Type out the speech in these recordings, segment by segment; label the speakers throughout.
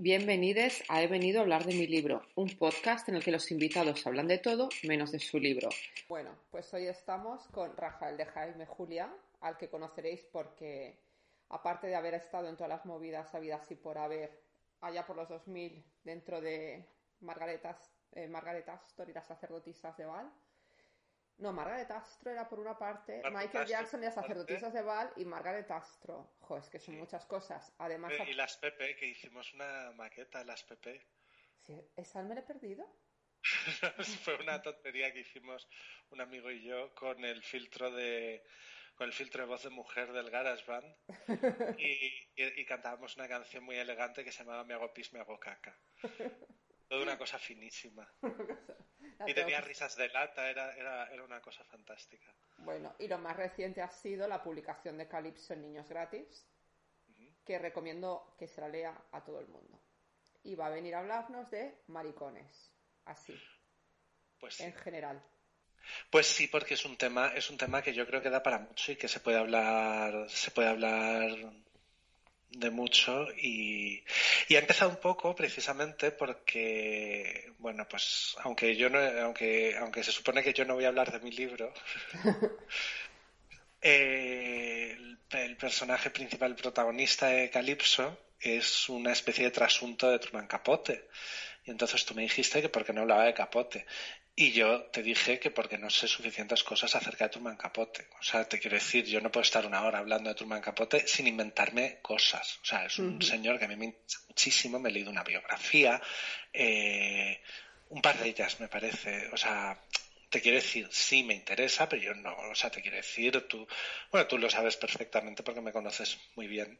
Speaker 1: Bienvenidos a He venido a hablar de mi libro, un podcast en el que los invitados hablan de todo menos de su libro. Bueno, pues hoy estamos con Rafael de Jaime Julia, al que conoceréis porque, aparte de haber estado en todas las movidas habidas y por haber, allá por los 2000, dentro de Margaretas, eh, Margaretas, las sacerdotisas de Val, no, Margaret Astro era por una parte, Michael Jackson y las sacerdotisas de Val y Margaret Astro. Joder, es que son muchas cosas. Además,
Speaker 2: y las PP, que hicimos una maqueta de las PP.
Speaker 1: ¿Sí? ¿Esa me la he perdido?
Speaker 2: Fue una tontería que hicimos un amigo y yo con el filtro de con el filtro de voz de mujer del GarageBand y, y, cantábamos una canción muy elegante que se llamaba Me hago pis, me hago caca. Toda una cosa finísima. y tenía risas de lata, era, era, era, una cosa fantástica.
Speaker 1: Bueno, y lo más reciente ha sido la publicación de Calypso en Niños Gratis, que recomiendo que se la lea a todo el mundo. Y va a venir a hablarnos de maricones, así.
Speaker 2: Pues
Speaker 1: En general.
Speaker 2: Pues sí, porque es un tema, es un tema que yo creo que da para mucho y que se puede hablar, se puede hablar de mucho y, y ha empezado un poco precisamente porque bueno pues aunque yo no aunque aunque se supone que yo no voy a hablar de mi libro eh, el, el, personaje principal el protagonista de Calypso es una especie de trasunto de Truman Capote. Y entonces tú me dijiste que porque no hablaba de Capote y yo te dije que porque no sé suficientes cosas acerca de Truman Capote. O sea, te quiero decir, yo no puedo estar una hora hablando de Truman Capote sin inventarme cosas. O sea, es un señor que a mí me interesa muchísimo, me he leído una biografía, eh, un par de ellas me parece. O sea, te quiero decir, sí me interesa, pero yo no, o sea, te quiero decir, tú, bueno, tú lo sabes perfectamente porque me conoces muy bien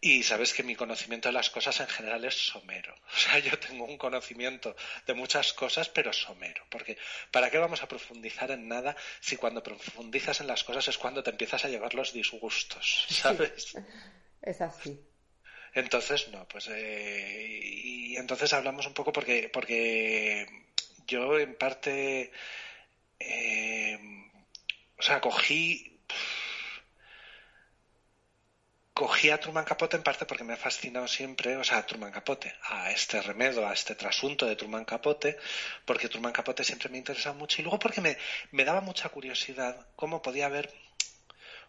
Speaker 2: y sabes que mi conocimiento de las cosas en general es somero. O sea, yo tengo un conocimiento de muchas cosas, pero somero, porque ¿para qué vamos a profundizar en nada si cuando profundizas en las cosas es cuando te empiezas a llevar los disgustos, ¿sabes?
Speaker 1: Sí, es así.
Speaker 2: Entonces, no, pues, eh, y entonces hablamos un poco porque, porque yo en parte eh, o sea, cogí. Cogí a Truman Capote en parte porque me ha fascinado siempre, o sea, a Truman Capote, a este remedo, a este trasunto de Truman Capote, porque Truman Capote siempre me ha interesado mucho y luego porque me, me daba mucha curiosidad cómo podía haber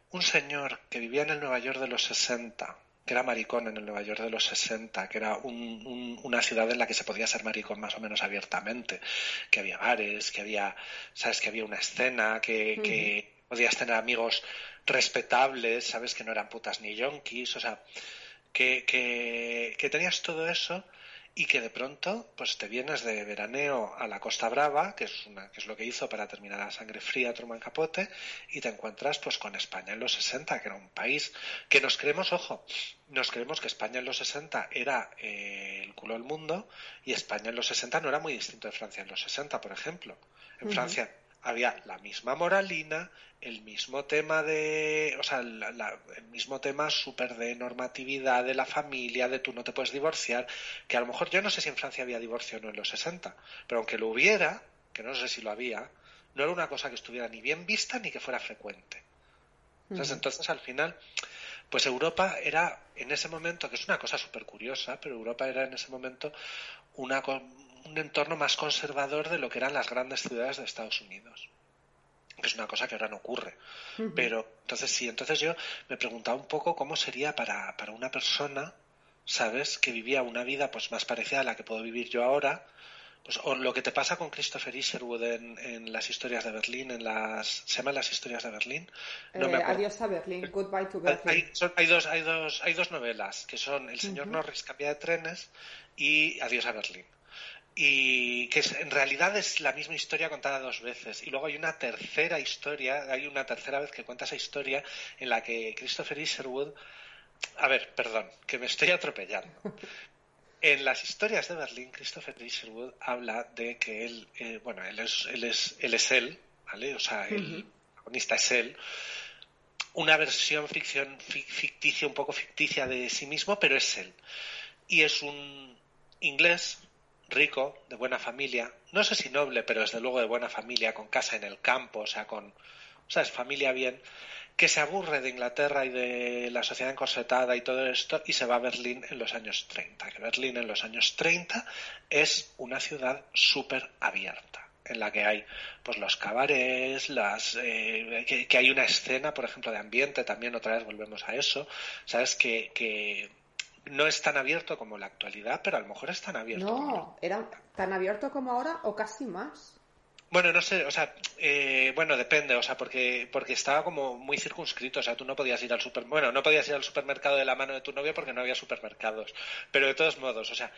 Speaker 2: un señor que vivía en el Nueva York de los 60, que era maricón en el Nueva York de los 60, que era un, un, una ciudad en la que se podía ser maricón más o menos abiertamente, que había bares, que había, sabes, que había una escena, que, uh -huh. que podías tener amigos respetables, sabes, que no eran putas ni yonkis, o sea, que, que, que tenías todo eso y que de pronto pues te vienes de veraneo a la Costa Brava, que es, una, que es lo que hizo para terminar la sangre fría Truman Capote, y te encuentras pues con España en los 60, que era un país que nos creemos, ojo, nos creemos que España en los 60 era eh, el culo del mundo y España en los 60 no era muy distinto de Francia en los 60, por ejemplo. En uh -huh. Francia había la misma moralina, el mismo tema de, o sea, la, la, el mismo tema súper de normatividad de la familia, de tú no te puedes divorciar, que a lo mejor yo no sé si en Francia había divorcio o no en los 60, pero aunque lo hubiera, que no sé si lo había, no era una cosa que estuviera ni bien vista ni que fuera frecuente. Entonces, uh -huh. entonces al final, pues Europa era en ese momento, que es una cosa súper curiosa, pero Europa era en ese momento una, un entorno más conservador de lo que eran las grandes ciudades de Estados Unidos que es una cosa que ahora no ocurre. Uh -huh. Pero entonces sí, entonces yo me preguntaba un poco cómo sería para, para una persona, ¿sabes?, que vivía una vida pues más parecida a la que puedo vivir yo ahora, pues o lo que te pasa con Christopher Isherwood en, en las historias de Berlín, en las se llaman las historias de Berlín.
Speaker 1: No eh, adiós a Berlín, Goodbye to Berlin.
Speaker 2: Hay, son, hay, dos, hay dos, hay dos novelas que son El señor uh -huh. Norris cambia de trenes y Adiós a Berlín y que es, en realidad es la misma historia contada dos veces. Y luego hay una tercera historia, hay una tercera vez que cuenta esa historia en la que Christopher Isherwood, a ver, perdón, que me estoy atropellando. en las historias de Berlín, Christopher Isherwood habla de que él, eh, bueno, él es, él es, él es él, ¿vale? O sea, el protagonista es él. Una versión ficción, ficticia, un poco ficticia de sí mismo, pero es él. Y es un inglés rico, de buena familia, no sé si noble, pero desde luego de buena familia, con casa en el campo, o sea, con, o sea, es familia bien, que se aburre de Inglaterra y de la sociedad encorsetada y todo esto y se va a Berlín en los años 30. Que Berlín en los años 30 es una ciudad súper abierta en la que hay pues los cabarets, las eh, que, hay una escena, por ejemplo, de ambiente, también otra vez volvemos a eso, sabes que, que no es tan abierto como la actualidad, pero a lo mejor es tan abierto.
Speaker 1: No, era tan abierto como ahora o casi más.
Speaker 2: Bueno, no sé, o sea, eh, bueno, depende, o sea, porque, porque estaba como muy circunscrito, o sea, tú no podías ir al super, bueno, no podías ir al supermercado de la mano de tu novio porque no había supermercados, pero de todos modos, o sea,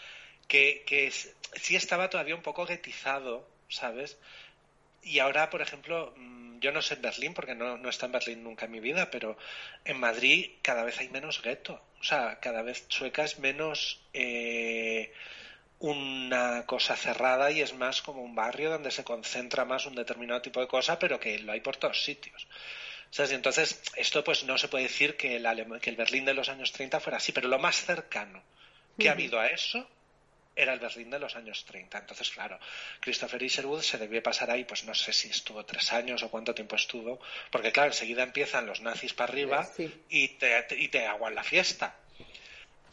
Speaker 2: que, que sí estaba todavía un poco guetizado, ¿sabes? Y ahora, por ejemplo, mm, yo no sé en Berlín, porque no, no está en Berlín nunca en mi vida, pero en Madrid cada vez hay menos gueto, o sea, cada vez Chueca es menos... Eh, una cosa cerrada y es más como un barrio donde se concentra más un determinado tipo de cosa, pero que lo hay por todos sitios. entonces, esto pues no se puede decir que el, que el Berlín de los años 30 fuera así, pero lo más cercano que ha habido a eso era el Berlín de los años 30. Entonces, claro, Christopher Isherwood se debió pasar ahí, pues no sé si estuvo tres años o cuánto tiempo estuvo, porque claro, enseguida empiezan los nazis para arriba y, te, y te aguan la fiesta.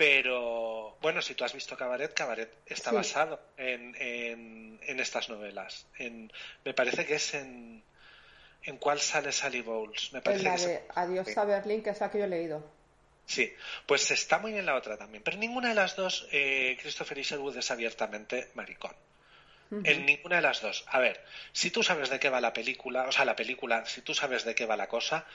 Speaker 2: Pero bueno, si tú has visto Cabaret, Cabaret está basado en, en, estas novelas. En, me parece que es en. ¿En cuál sale Sally Bowles? Me parece
Speaker 1: la de Adiós a Berlín, que es la que yo he leído.
Speaker 2: Sí, pues está muy bien la otra también. Pero ninguna de las dos, eh, Christopher Isherwood es abiertamente maricón. En ninguna de las dos. A ver, si tú sabes de qué va la película, o sea, la película, si tú sabes de qué va la cosa,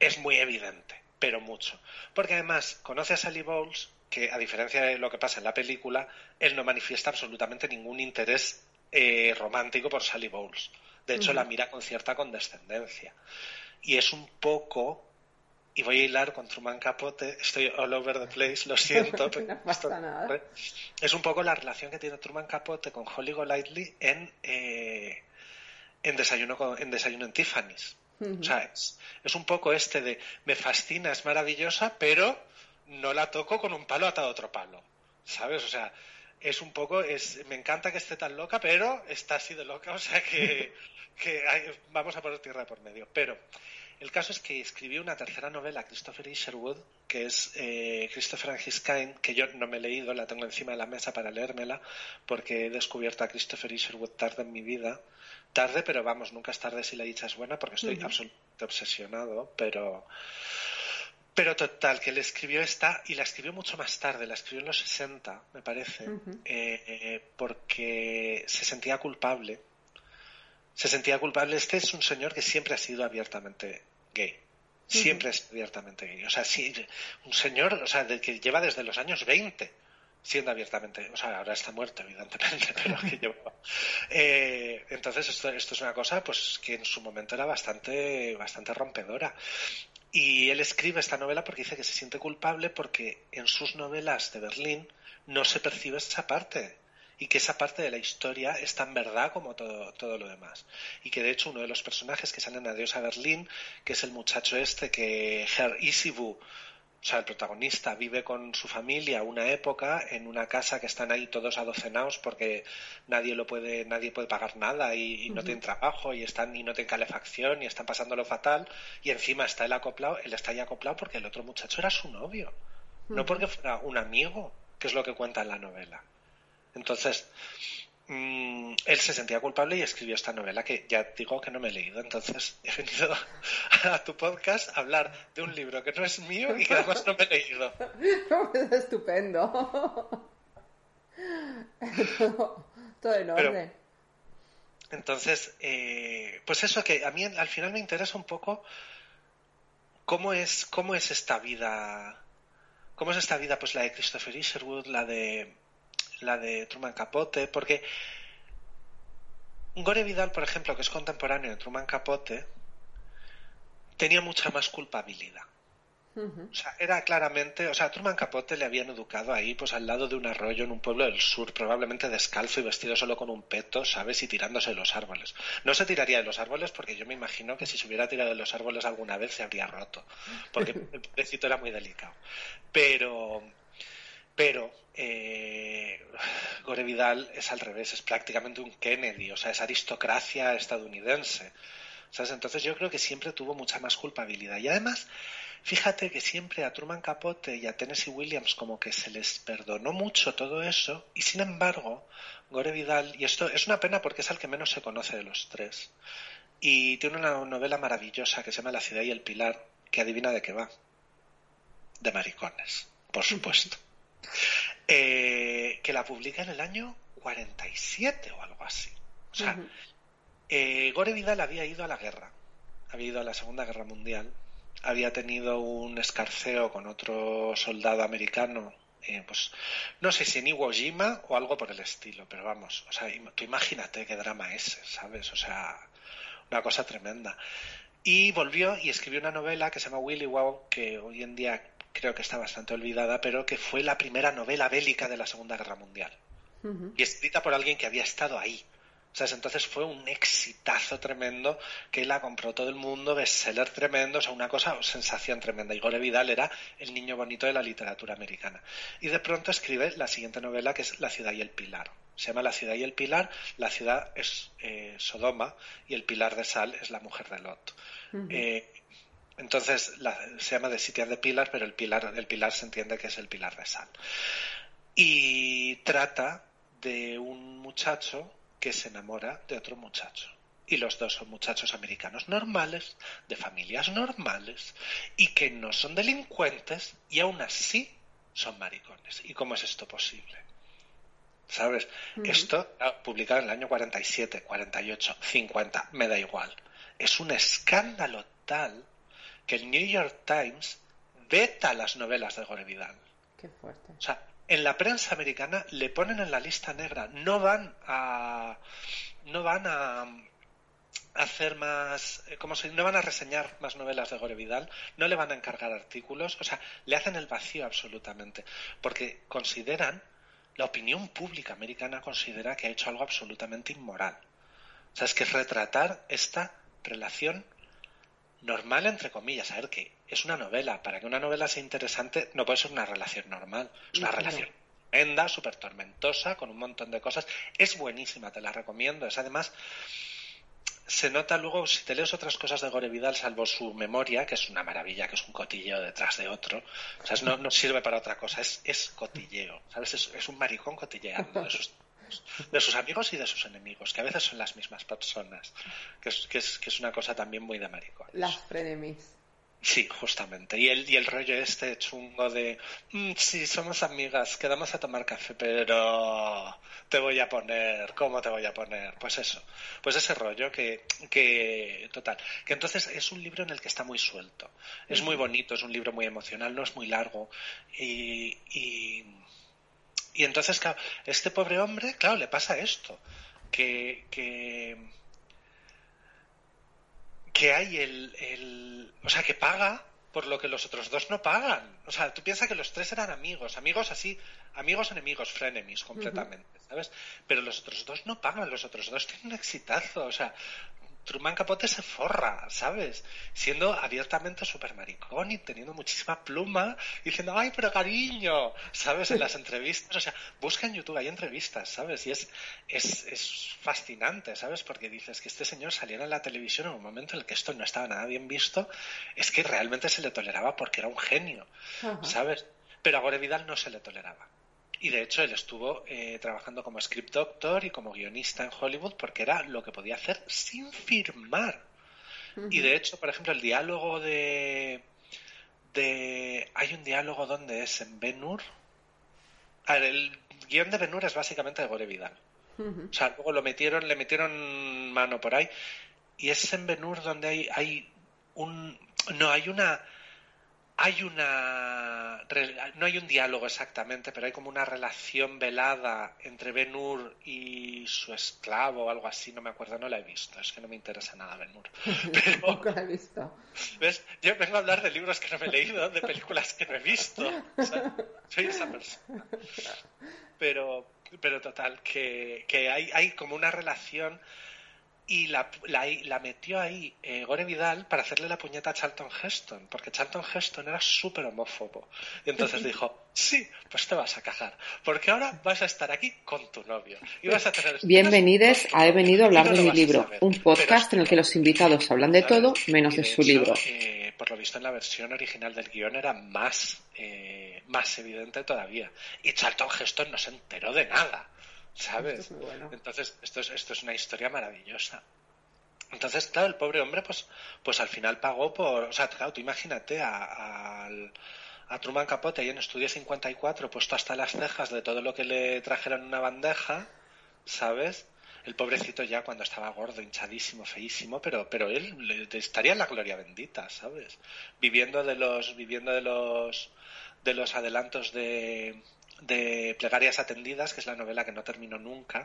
Speaker 2: es muy evidente, pero mucho. Porque además conoce a Sally Bowles que, a diferencia de lo que pasa en la película, él no manifiesta absolutamente ningún interés eh, romántico por Sally Bowles. De hecho, la mira con cierta condescendencia. Y es un poco, y voy a hilar con Truman Capote, estoy all over the place, lo siento, pero es un poco la relación que tiene Truman Capote con Holly Golightly en, eh, en, desayuno, en Desayuno en Tiffany's. O sea, es, es, un poco este de me fascina, es maravillosa, pero no la toco con un palo atado a otro palo, ¿sabes? O sea, es un poco, es, me encanta que esté tan loca, pero está así de loca, o sea que, vamos a poner tierra por medio. Pero el caso es que escribió una tercera novela, Christopher Isherwood, que es eh, Christopher and His Kind, que yo no me he leído, la tengo encima de la mesa para leérmela, porque he descubierto a Christopher Isherwood tarde en mi vida. Tarde, pero vamos, nunca es tarde si la dicha es buena, porque estoy absolutamente obsesionado, pero pero total, que le escribió esta y la escribió mucho más tarde, la escribió en los 60, me parece, eh, porque se sentía culpable. Se sentía culpable. Este es un señor que siempre ha sido abiertamente gay. Siempre es abiertamente gay. O sea, sí, un señor, o sea, que lleva desde los años 20 siendo abiertamente, o sea, ahora está muerto, evidentemente, pero que llevaba. Eh, entonces, esto, esto es una cosa pues que en su momento era bastante, bastante rompedora. Y él escribe esta novela porque dice que se siente culpable porque en sus novelas de Berlín no se percibe esa parte y que esa parte de la historia es tan verdad como todo, todo lo demás. Y que de hecho uno de los personajes que salen a Dios a Berlín, que es el muchacho este que Herr Isibu o sea, el protagonista vive con su familia una época en una casa que están ahí todos adocenados porque nadie lo puede, nadie puede pagar nada y, no tienen trabajo y están y no tienen calefacción y están pasándolo fatal y encima está él acoplado, él está ahí acoplado porque el otro muchacho era su novio, no porque fuera un amigo, que es lo que cuenta en la novela. Entonces, Mm, él se sentía culpable y escribió esta novela que ya digo que no me he leído. Entonces he venido a tu podcast a hablar de un libro que no es mío y que además no me he leído.
Speaker 1: es estupendo. todo, en orden.
Speaker 2: entonces, eh, pues eso que a mí al final me interesa un poco cómo es, cómo es esta vida, cómo es esta vida, pues la de Christopher Isherwood, la de la de Truman Capote, porque Gore Vidal, por ejemplo, que es contemporáneo de Truman Capote, tenía mucha más culpabilidad. O sea, era claramente, o sea, a Truman Capote le habían educado ahí, pues al lado de un arroyo en un pueblo del sur, probablemente descalzo y vestido solo con un peto, ¿sabes? Y tirándose de los árboles. No se tiraría de los árboles porque yo me imagino que si se hubiera tirado de los árboles alguna vez se habría roto, porque el pobrecito era muy delicado. Pero, pero eh, Gore Vidal es al revés, es prácticamente un Kennedy, o sea, es aristocracia estadounidense. ¿Sabes? Entonces yo creo que siempre tuvo mucha más culpabilidad. Y además, Fíjate que siempre a Truman Capote y a Tennessee Williams como que se les perdonó mucho todo eso y sin embargo Gore Vidal, y esto es una pena porque es el que menos se conoce de los tres, y tiene una novela maravillosa que se llama La ciudad y el pilar, que adivina de qué va. De maricones, por supuesto. Eh, que la publica en el año 47 o algo así. O sea, eh, Gore Vidal había ido a la guerra, había ido a la Segunda Guerra Mundial había tenido un escarceo con otro soldado americano, eh, pues no sé si en Iwo Jima o algo por el estilo, pero vamos, o sea, tú imagínate qué drama es, ¿sabes? O sea, una cosa tremenda. Y volvió y escribió una novela que se llama Willy Wow, que hoy en día creo que está bastante olvidada, pero que fue la primera novela bélica de la Segunda Guerra Mundial. Y escrita por alguien que había estado ahí. Entonces fue un exitazo tremendo que la compró todo el mundo, bestseller tremendo, o sea, una cosa, sensación tremenda. Y Gore Vidal era el niño bonito de la literatura americana. Y de pronto escribe la siguiente novela que es La ciudad y el pilar. Se llama La ciudad y el pilar, la ciudad es eh, Sodoma y el pilar de sal es la mujer de Lot. Eh, entonces se llama The City of the Pilar, pero el pilar, el pilar se entiende que es el pilar de sal. Y trata de un muchacho que se enamora de otro muchacho. Y los dos son muchachos americanos normales, de familias normales, y que no son delincuentes y aún así son maricones. ¿Y cómo es esto posible? ¿Sabes? Esto publicado en el año 47, 48, 50, me da igual. Es un escándalo tal que el New York Times veta las novelas de Gore Vidal.
Speaker 1: Qué fuerte.
Speaker 2: O sea, en la prensa americana le ponen en la lista negra, no van a no van a hacer más, eh, como si no van a reseñar más novelas de Gore Vidal, no le van a encargar artículos, o sea, le hacen el vacío absolutamente, porque consideran, la opinión pública americana considera que ha hecho algo absolutamente inmoral. O sea, es que es retratar esta relación normal entre comillas, a ver que es una novela, para que una novela sea interesante no puede ser una relación normal, es una relación tremenda, súper tormentosa, con un montón de cosas, es buenísima, te la recomiendo, es además se nota luego, si te lees otras cosas de Gore Vidal, salvo su memoria, que es una maravilla, que es un cotilleo detrás de otro, o sea, no, no sirve para otra cosa, es, es cotilleo, ¿sabes? Es, un maricón cotilleando de sus amigos y de sus enemigos, que a veces son las mismas personas, que es, que es, que es una cosa también muy de maricón.
Speaker 1: Las frenemies.
Speaker 2: Sí, justamente. Y el, y el rollo este chungo de, mm, sí, somos amigas, quedamos a tomar café, pero te voy a poner, ¿cómo te voy a poner? Pues eso, pues ese rollo que, que, total, que entonces es un libro en el que está muy suelto. Es muy bonito, es un libro muy emocional, no es muy largo y, y y entonces, claro, este pobre hombre, claro, le pasa esto, que, que, que hay el, el, o sea, que paga por lo que los otros dos no pagan. O sea, tú piensas que los tres eran amigos, amigos así, amigos enemigos, frenemies completamente, ¿sabes? Pero los otros dos no pagan, los otros dos tienen un exitazo, o sea, Truman Capote se forra, ¿sabes? Siendo abiertamente súper maricón y teniendo muchísima pluma, diciendo, ay, pero cariño, ¿sabes? En las entrevistas, o sea, busca en YouTube, hay entrevistas, ¿sabes? Y es, es, es fascinante, ¿sabes? Porque dices que este señor saliera en la televisión en un momento en el que esto no estaba nada bien visto, es que realmente se le toleraba porque era un genio, ¿sabes? Pero a Gore Vidal no se le toleraba. Y de hecho él estuvo eh, trabajando como script doctor y como guionista en Hollywood porque era lo que podía hacer sin firmar. Y de hecho, por ejemplo, el diálogo de, de... Hay un diálogo donde es en Ben-Hur. el guion de Ben-Hur es básicamente de Gore Vidal. O sea, luego lo metieron, le metieron mano por ahí. Y es en Ben-Hur donde hay, hay un... No, hay una hay una no hay un diálogo exactamente, pero hay como una relación velada entre Ben Hur y su esclavo o algo así, no me acuerdo, no la he visto, es que no me interesa nada Ben Hur.
Speaker 1: Pero, la he visto.
Speaker 2: ¿ves? Yo vengo a hablar de libros que no me he leído, de películas que no he visto. soy esa persona. Pero, pero total, que, que hay, hay como una relación y la, la, metió ahí eh, Gore Vidal para hacerle la puñeta a Charlton Heston, porque Charlton Heston era súper homófobo. Y entonces dijo, sí, pues te vas a cagar, porque ahora vas a estar aquí con tu novio. Y vas a tener
Speaker 1: Bienvenidos a He venido a hablar de mi libro, un podcast en el que los invitados hablan de todo menos de, su libro.
Speaker 2: Eh, por lo visto en la versión original del guion era más, eh, más evidente todavía. Y Charlton Heston no se enteró de nada. ¿Sabes? Entonces, esto es, esto es una historia maravillosa. Entonces, claro, el pobre hombre, pues, pues al final pagó por. O sea, claro, tú imagínate a, a, Truman Capote ahí en Estudio 54, puesto hasta las cejas de todo lo que le trajeron en una bandeja, ¿sabes? El pobrecito ya cuando estaba gordo, hinchadísimo, feísimo, pero, pero él estaría en la gloria bendita, ¿sabes? Viviendo de los, viviendo de los, de los adelantos de, de Plegarias Atendidas, que es la novela que no terminó nunca.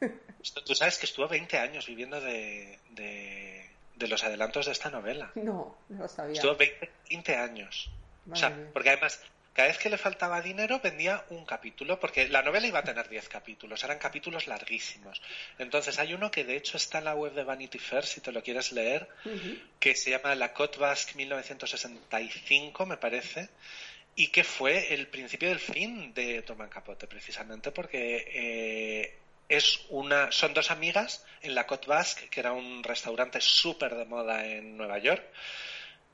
Speaker 2: Tú sabes que estuvo 20 años viviendo de, de, los adelantos de esta novela.
Speaker 1: No, no lo sabía.
Speaker 2: Estuvo 20, años. o sea, porque además, cada vez que le faltaba dinero vendía un capítulo, porque la novela iba a tener 10 capítulos, eran capítulos larguísimos. Entonces hay uno que de hecho está en la web de Vanity Fair, si te lo quieres leer, que se llama La Côte Basque 1965, me parece, y que fue el principio del fin de Truman Capote, precisamente porque eh, es una, son dos amigas en la Côte Basque, que era un restaurante súper de moda en Nueva York,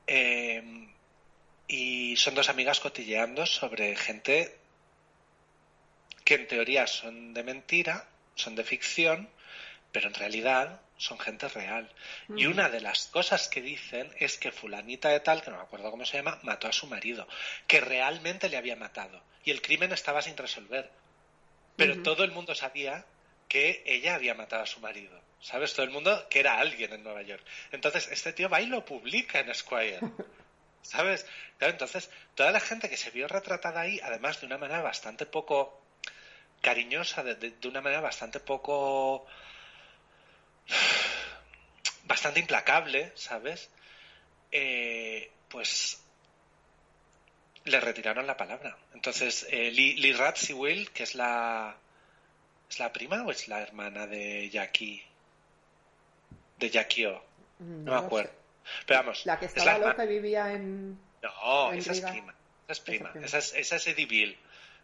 Speaker 2: eh, y son dos amigas cotilleando sobre gente que en teoría son de mentira, son de ficción, pero en realidad son gente real. Y una de las cosas que dicen es que fulanita de tal, que no me acuerdo cómo se llama, mató a su marido, que realmente le había matado. Y el crimen estaba sin resolver. Pero todo el mundo sabía que ella había matado a su marido. ¿Sabes? Todo el mundo que era alguien en Nueva York. Entonces, este tío va y lo publica en Squire. ¿Sabes? entonces, toda la gente que se vio retratada ahí, además de una manera bastante poco cariñosa, de una manera bastante poco bastante implacable, ¿sabes? Eh, pues le retiraron la palabra. Entonces, eh, Lee, Will, que es la. ¿Es la prima o es la hermana de Jackie? De Jackie O. Mm, no, me acuerdo. Pero vamos.
Speaker 1: La que estaba loca y vivía en.
Speaker 2: No, esa es prima. Esa es prima. Esa es, esa es Eddie Bill.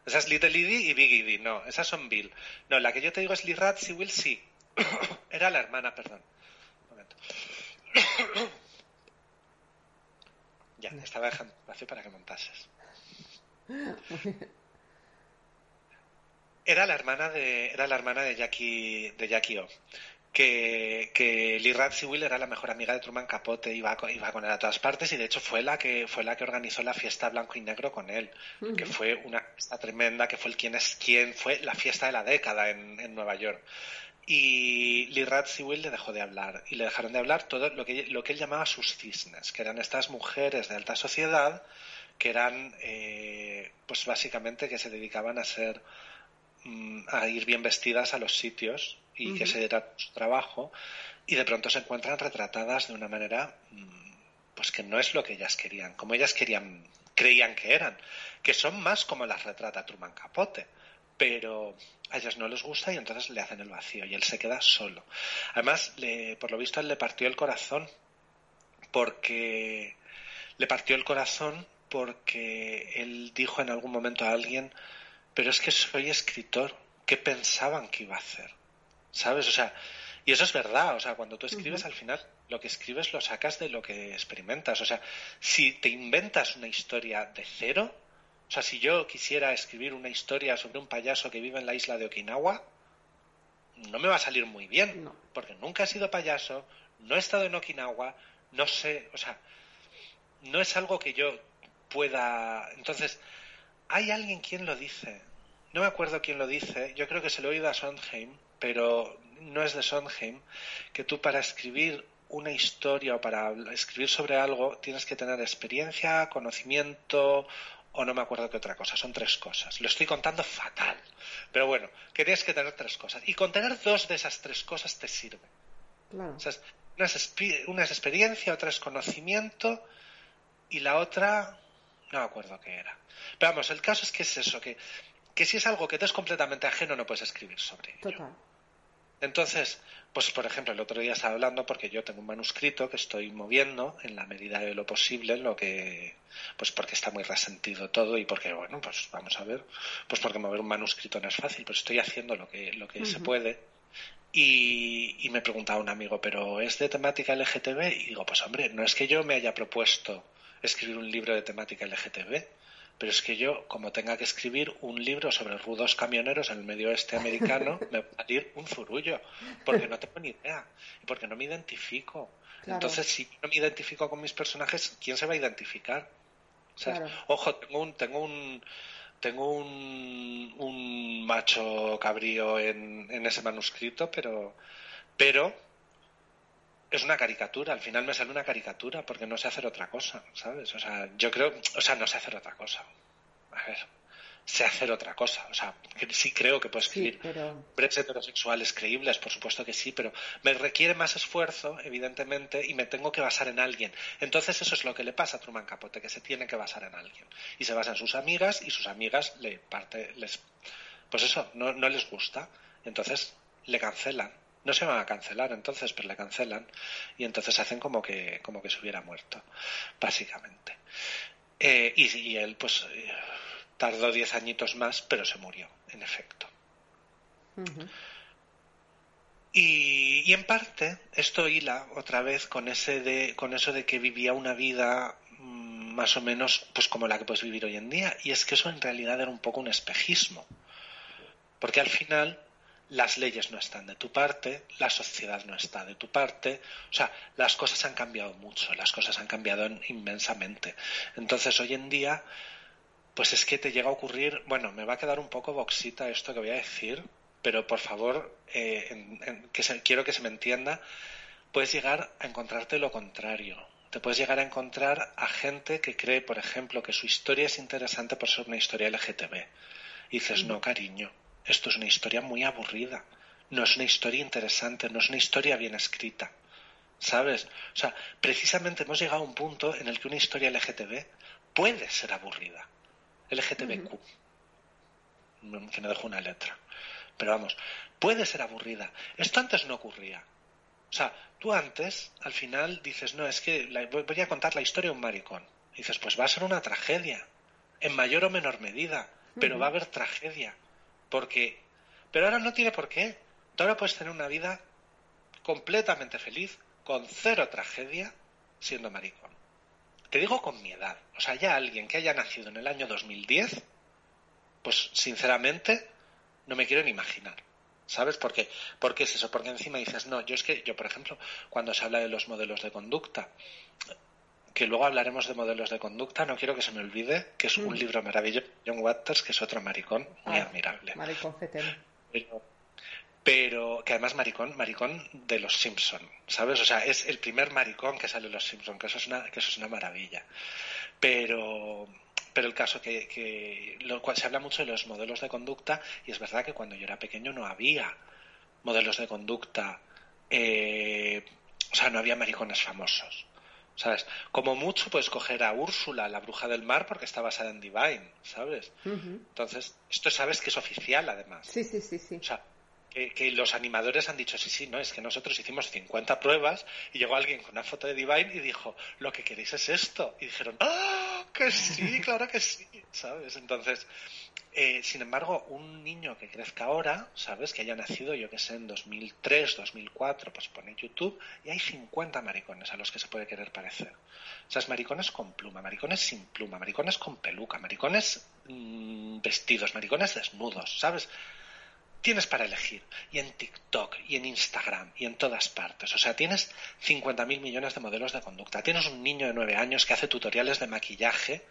Speaker 2: Esa es Little Eddie y Big Eddie. No, esas son Bill. No, la que yo te digo es Lee Will, sí. Era la hermana, perdón. Un momento. ya, te estaba dejando espacio para que montases. Era la hermana de, era la hermana de Jackie, de Jackie O. Que, que Lee Radziwill era la mejor amiga de Truman Capote, iba iba con él a todas partes y de hecho fue la que fue la que organizó la fiesta blanco y negro con él, que fue una fiesta tremenda, que fue el quién es quién, fue la fiesta de la década en, en Nueva York y Lee Radziwill le dejó de hablar y le dejaron de hablar todo lo que, lo que él llamaba sus cisnes, que eran estas mujeres de alta sociedad que eran, eh, pues básicamente que se dedicaban a ser, mm, a ir bien vestidas a los sitios y que se era su trabajo y de pronto se encuentran retratadas de una manera, mm, pues que no es lo que ellas querían, como ellas querían, creían que eran, que son más como las retrata Truman Capote pero a ellos no les gusta y entonces le hacen el vacío y él se queda solo. Además, le, por lo visto, él le partió el corazón porque le partió el corazón porque él dijo en algún momento a alguien, pero es que soy escritor, ¿qué pensaban que iba a hacer? ¿Sabes? O sea, y eso es verdad, o sea, cuando tú escribes al final, lo que escribes lo sacas de lo que experimentas. O sea, si te inventas una historia de cero, o sea, si yo quisiera escribir una historia sobre un payaso que vive en la isla de Okinawa, no me va a salir muy bien, porque nunca he sido payaso, no he estado en Okinawa, no sé, o sea, no es algo que yo pueda. Entonces, hay alguien quien lo dice. No me acuerdo quién lo dice, yo creo que se lo he oído a Sondheim, pero no es de Sondheim, que tú para escribir una historia o para escribir sobre algo tienes que tener experiencia, conocimiento o no me acuerdo qué otra cosa. Son tres cosas. Lo estoy contando fatal. Pero bueno, que tienes que tener tres cosas. Y con tener dos de esas tres cosas te sirve.
Speaker 1: Claro.
Speaker 2: O sea, una, es, una es experiencia, otra es conocimiento y la otra no me acuerdo qué era. Pero vamos, el caso es que es eso, que, que si es algo que te es completamente ajeno no puedes escribir sobre ello.
Speaker 1: Total.
Speaker 2: Entonces, pues por ejemplo, el otro día estaba hablando porque yo tengo un manuscrito que estoy moviendo en la medida de lo posible, en lo que, pues porque está muy resentido todo y porque, bueno, pues vamos a ver, pues porque mover un manuscrito no es fácil, pero estoy haciendo lo que, lo que se puede. Y, y me preguntaba un amigo, ¿pero es de temática LGTB? Y digo, pues hombre, no es que yo me haya propuesto escribir un libro de temática LGTB, pero es que yo, como tenga que escribir un libro sobre rudos camioneros en el medio oeste americano, me va a salir un zurullo, porque no tengo ni idea y porque no me identifico. Entonces, si no me identifico con mis personajes, ¿quién se va a identificar? Ojo, tengo un, tengo un, tengo un, un macho cabrío en, en ese manuscrito, pero, pero es una caricatura, al final me sale una caricatura porque no sé hacer otra cosa, ¿sabes? O sea, yo creo, o sea, no sé hacer otra cosa. A ver, sé hacer otra cosa, o sea, sí creo que puedo escribir sí, breves heterosexuales creíbles, por supuesto que sí, pero me requiere más esfuerzo, evidentemente, y me tengo que basar en alguien. Entonces eso es lo que le pasa a Truman Capote, que se tiene que basar en alguien. Y se basa en sus amigas y sus amigas le parte, les, pues eso, no, no les gusta. Entonces le cancelan no se van a cancelar entonces, pero le cancelan y entonces hacen como que, como que se hubiera muerto, básicamente. Eh, y, él, pues, eh, tardó diez añitos más, pero se murió, en efecto. y, y, en parte esto hila otra vez con ese de, con eso de que vivía una vida mm, más o menos pues como la que puedes vivir hoy en día y es que eso en realidad era un poco un espejismo porque al final las leyes no están de tu parte, la sociedad no está de tu parte, o sea, las cosas han cambiado mucho, las cosas han cambiado inmensamente. Entonces, hoy en día, pues es que te llega a ocurrir, bueno, me va a quedar un poco boxita esto que voy a decir, pero por favor, eh, que quiero que se me entienda, puedes llegar a encontrarte lo contrario. Te puedes llegar a encontrar a gente que cree, por ejemplo, que su historia es interesante por ser una historia LGTB. Y dices, no, cariño, esto es una historia muy aburrida, no es una historia interesante, no es una historia bien escrita. ¿Sabes? O sea, precisamente hemos llegado a un punto en el que una historia LGTB puede ser aburrida. LGTBQ. Que no dejo una letra. Pero vamos, puede ser aburrida. Esto antes no ocurría. O sea, tú antes, al final, dices, no, es que voy a contar la historia de un maricón. dices, pues va a ser una tragedia. En mayor o menor medida. Pero va a haber tragedia. Porque, pero ahora no tiene por qué. Tú ahora puedes tener una vida completamente feliz, con cero tragedia, siendo maricón. Te digo con mi edad. O sea, ya alguien que haya nacido en el año 2010, pues sinceramente no me quiero ni imaginar. ¿Sabes por qué? ¿Por qué es eso? Porque encima dices, no, yo es que, yo por ejemplo, cuando se habla de los modelos de conducta, que luego hablaremos de modelos de conducta, no quiero que se me olvide que es un mm. libro maravilloso, John Waters, que es otro maricón muy ah, admirable.
Speaker 1: Maricón
Speaker 2: pero, pero, que además maricón, maricón de los Simpson, ¿sabes? O sea, es el primer maricón que sale de los Simpson, que eso es una, que eso es una maravilla. Pero, pero el caso que, que lo, se habla mucho de los modelos de conducta y es verdad que cuando yo era pequeño no había modelos de conducta, eh, o sea, no había maricones famosos. ¿Sabes? Como mucho puedes coger a Úrsula, la bruja del mar, porque está basada en Divine, ¿sabes? Entonces, esto sabes que es oficial, además.
Speaker 1: Sí, sí, sí, sí.
Speaker 2: O sea, que, los animadores han dicho, sí, sí, no, es que nosotros hicimos 50 pruebas y llegó alguien con una foto de Divine y dijo, lo que queréis es esto. Y dijeron, ¡ah! Que sí, claro que sí, ¿sabes? Entonces, eh, sin embargo, un niño que crezca ahora, ¿sabes? Que haya nacido, yo que sé, en 2003, 2004, pues pone YouTube y hay 50 maricones a los que se puede querer parecer. O sea, es maricones con pluma, maricones sin pluma, maricones con peluca, maricones mm, vestidos, maricones desnudos, ¿sabes? Tienes para elegir. Y en TikTok, y en Instagram, y en todas partes. O sea, tienes 50.000 millones de modelos de conducta. Tienes un niño de 9 años que hace tutoriales de maquillaje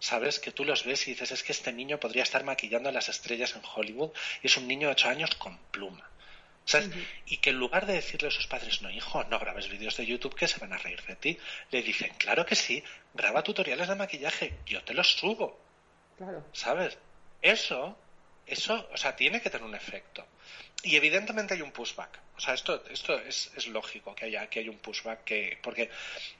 Speaker 2: ¿sabes? Que tú los ves y dices, es que este niño podría estar maquillando a las estrellas en Hollywood y es un niño de ocho años con pluma, ¿Sabes? Y que en lugar de decirle a sus padres, no, hijo, no grabes vídeos de YouTube que se van a reír de ti, le dicen, claro que sí, graba tutoriales de maquillaje, yo te los subo.
Speaker 1: Claro.
Speaker 2: ¿Sabes? Eso, eso, o sea, tiene que tener un efecto. Y evidentemente hay un pushback. O sea, esto, esto es, es lógico que haya, que hay un pushback, que, porque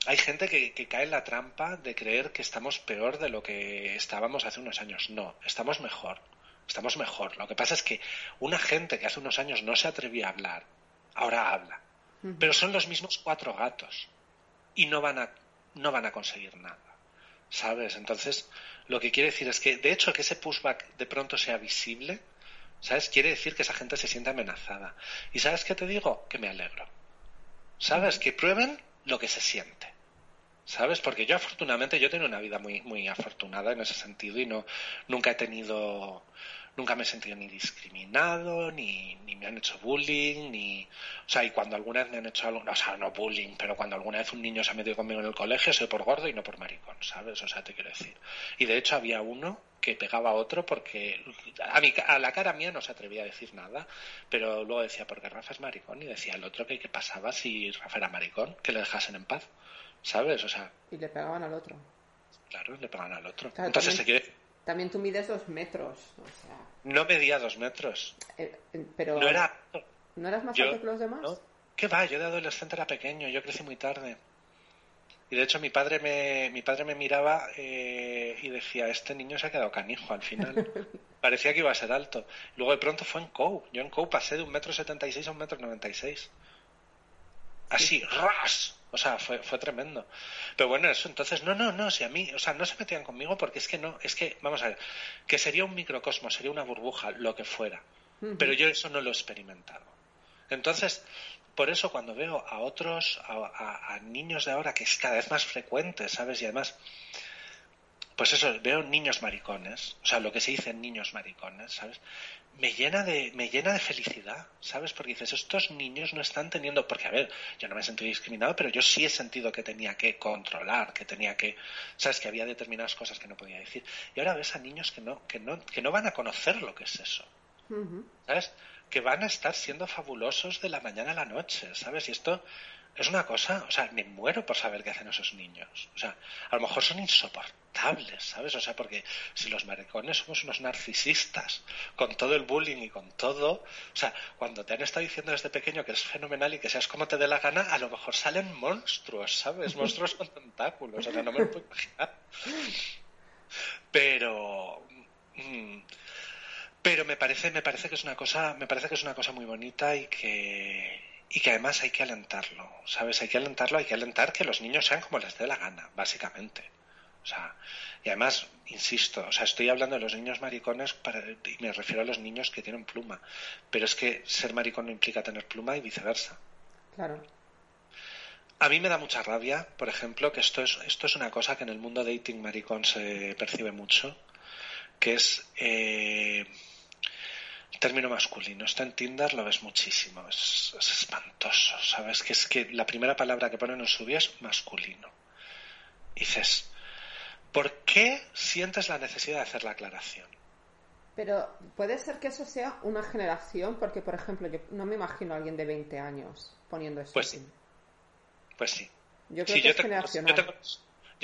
Speaker 2: hay gente que, que cae en la trampa de creer que estamos peor de lo que estábamos hace unos años. No, estamos mejor. Estamos mejor. Lo que pasa es que una gente que hace unos años no se atrevía a hablar, ahora habla. Pero son los mismos cuatro gatos. Y no van a, no van a conseguir nada. ¿Sabes? Entonces, lo que quiere decir es que, de hecho, que ese pushback de pronto sea visible, ¿sabes? Quiere decir que esa gente se siente amenazada. ¿Y sabes qué te digo? Que me alegro. ¿Sabes? Que prueben lo que se siente. ¿Sabes? Porque yo afortunadamente yo tengo una vida muy muy afortunada en ese sentido y no nunca he tenido nunca me he sentido ni discriminado, ni, ni me han hecho bullying, ni... O sea, y cuando alguna vez me han hecho algo, o sea, no bullying, pero cuando alguna vez un niño se ha metido conmigo en el colegio, soy por gordo y no por maricón, ¿sabes? O sea, te quiero decir. Y de hecho había uno que pegaba a otro porque a, mi, a la cara mía no se atrevía a decir nada, pero luego decía, porque Rafa es maricón, y decía el otro que qué pasaba si Rafa era maricón, que le dejasen en paz, ¿sabes? O sea...
Speaker 1: Y le pegaban al otro.
Speaker 2: Claro, le pegaban al otro. Entonces se quiere
Speaker 1: también tú mides dos metros. O sea...
Speaker 2: No medía dos metros.
Speaker 1: Eh, eh, pero...
Speaker 2: No era...
Speaker 1: ¿No eras más alto que los demás?
Speaker 2: ¿no? ¿Qué va? Yo de adolescente era pequeño, yo crecí muy tarde. Y de hecho mi padre me, mi padre me miraba eh, y decía, este niño se ha quedado canijo al final. Parecía que iba a ser alto. Luego de pronto fue en COU. Yo en COU pasé de un metro setenta y seis a un metro noventa y seis. Así, ras. O sea, fue, fue tremendo. Pero bueno, eso entonces, no, no, no, si a mí, o sea, no se metían conmigo porque es que no, es que, vamos a ver, que sería un microcosmos, sería una burbuja, lo que fuera. Pero yo eso no lo he experimentado. Entonces, por eso cuando veo a otros, a, a, niños de ahora, que es cada vez más frecuente, ¿sabes? Y además, pues eso, veo niños maricones, o sea, lo que se dice niños maricones, ¿sabes? Me llena de me llena de felicidad, ¿sabes? Porque dices, estos niños no están teniendo, porque a ver, yo no me he sentido discriminado, pero yo sí he sentido que tenía que controlar, que tenía que, ¿sabes? Que había determinadas cosas que no podía decir. Y ahora ves a niños que no que no que no van a conocer lo que es eso. ¿Sabes? Que van a estar siendo fabulosos de la mañana a la noche, ¿sabes? Y esto es una cosa, o sea, me muero por saber qué hacen esos niños. O sea, a lo mejor son insoportables, ¿sabes? O sea, porque si los maricones somos unos narcisistas, con todo el bullying y con todo, o sea, cuando te han estado diciendo desde pequeño que es fenomenal y que seas como te dé la gana, a lo mejor salen monstruos, ¿sabes? Monstruos con tentáculos, o sea, no me lo puedo imaginar. Pero... Mm, pero me parece, me parece que es una cosa, me parece que es una cosa muy bonita y que y que además hay que alentarlo, ¿sabes? Hay que alentarlo, hay que alentar que los niños sean como les dé la gana, básicamente. O sea, y además, insisto, o sea, estoy hablando de los niños maricones para, y me refiero a los niños que tienen pluma, pero es que ser maricón no implica tener pluma y viceversa.
Speaker 1: Claro.
Speaker 2: A mí me da mucha rabia, por ejemplo, que esto es, esto es una cosa que en el mundo dating maricón se percibe mucho, que es eh, término masculino. Esto en Tinder lo ves muchísimo. Es, espantoso, ¿sabes? Que es que la primera palabra que ponen en su bio es masculino. dices, ¿por qué sientes la necesidad de hacer la aclaración?
Speaker 1: Pero puede ser que eso sea una generación, porque por ejemplo, yo no me imagino a alguien de 20 años poniendo eso.
Speaker 2: Pues sí. Pues sí.
Speaker 1: Yo creo que es generacional.
Speaker 2: Yo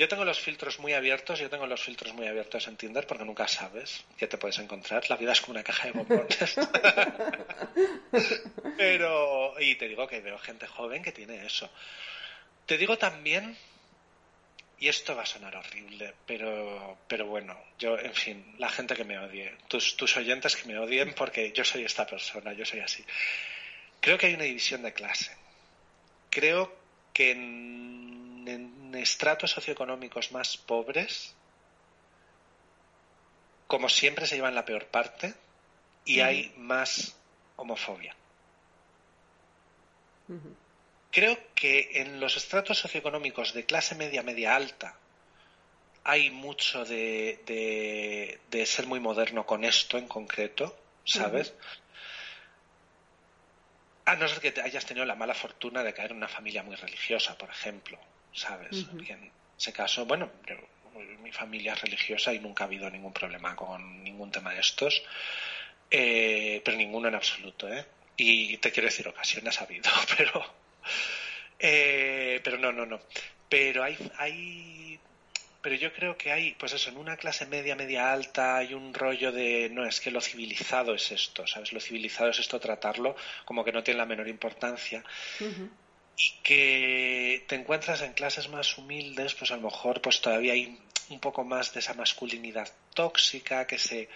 Speaker 2: tengo los filtros muy abiertos, yo tengo los filtros muy abiertos en Tinder porque nunca sabes qué te puedes encontrar. La vida es como una caja de bombones. pero, y te digo que veo gente joven que tiene eso. Te digo también, y esto va a sonar horrible, pero, pero bueno, yo, en fin, la gente que me odie, tus, tus oyentes que me odien porque yo soy esta persona, yo soy así. Creo que hay una división de clase. Creo que en estratos socioeconómicos más pobres, como siempre se llevan la peor parte y hay más homofobia. Creo que en los estratos socioeconómicos de clase media, media alta, hay mucho de, de, ser muy moderno con esto en concreto, ¿sabes? A no ser que te hayas tenido la mala fortuna de caer en una familia muy religiosa, por ejemplo, ¿sabes? En ese caso, bueno, mi familia es religiosa y nunca ha habido ningún problema con ningún tema de estos, eh, pero ninguno en absoluto, ¿eh? Y te quiero decir, ocasiones ha habido, pero. Eh, pero no, no, no. Pero hay, hay. Pero yo creo que hay, pues eso, en una clase media, media alta, hay un rollo de. No, es que lo civilizado es esto, ¿sabes? Lo civilizado es esto, tratarlo como que no tiene la menor importancia. Y que te encuentras en clases más humildes, pues a lo mejor pues todavía hay un poco más de esa masculinidad tóxica que se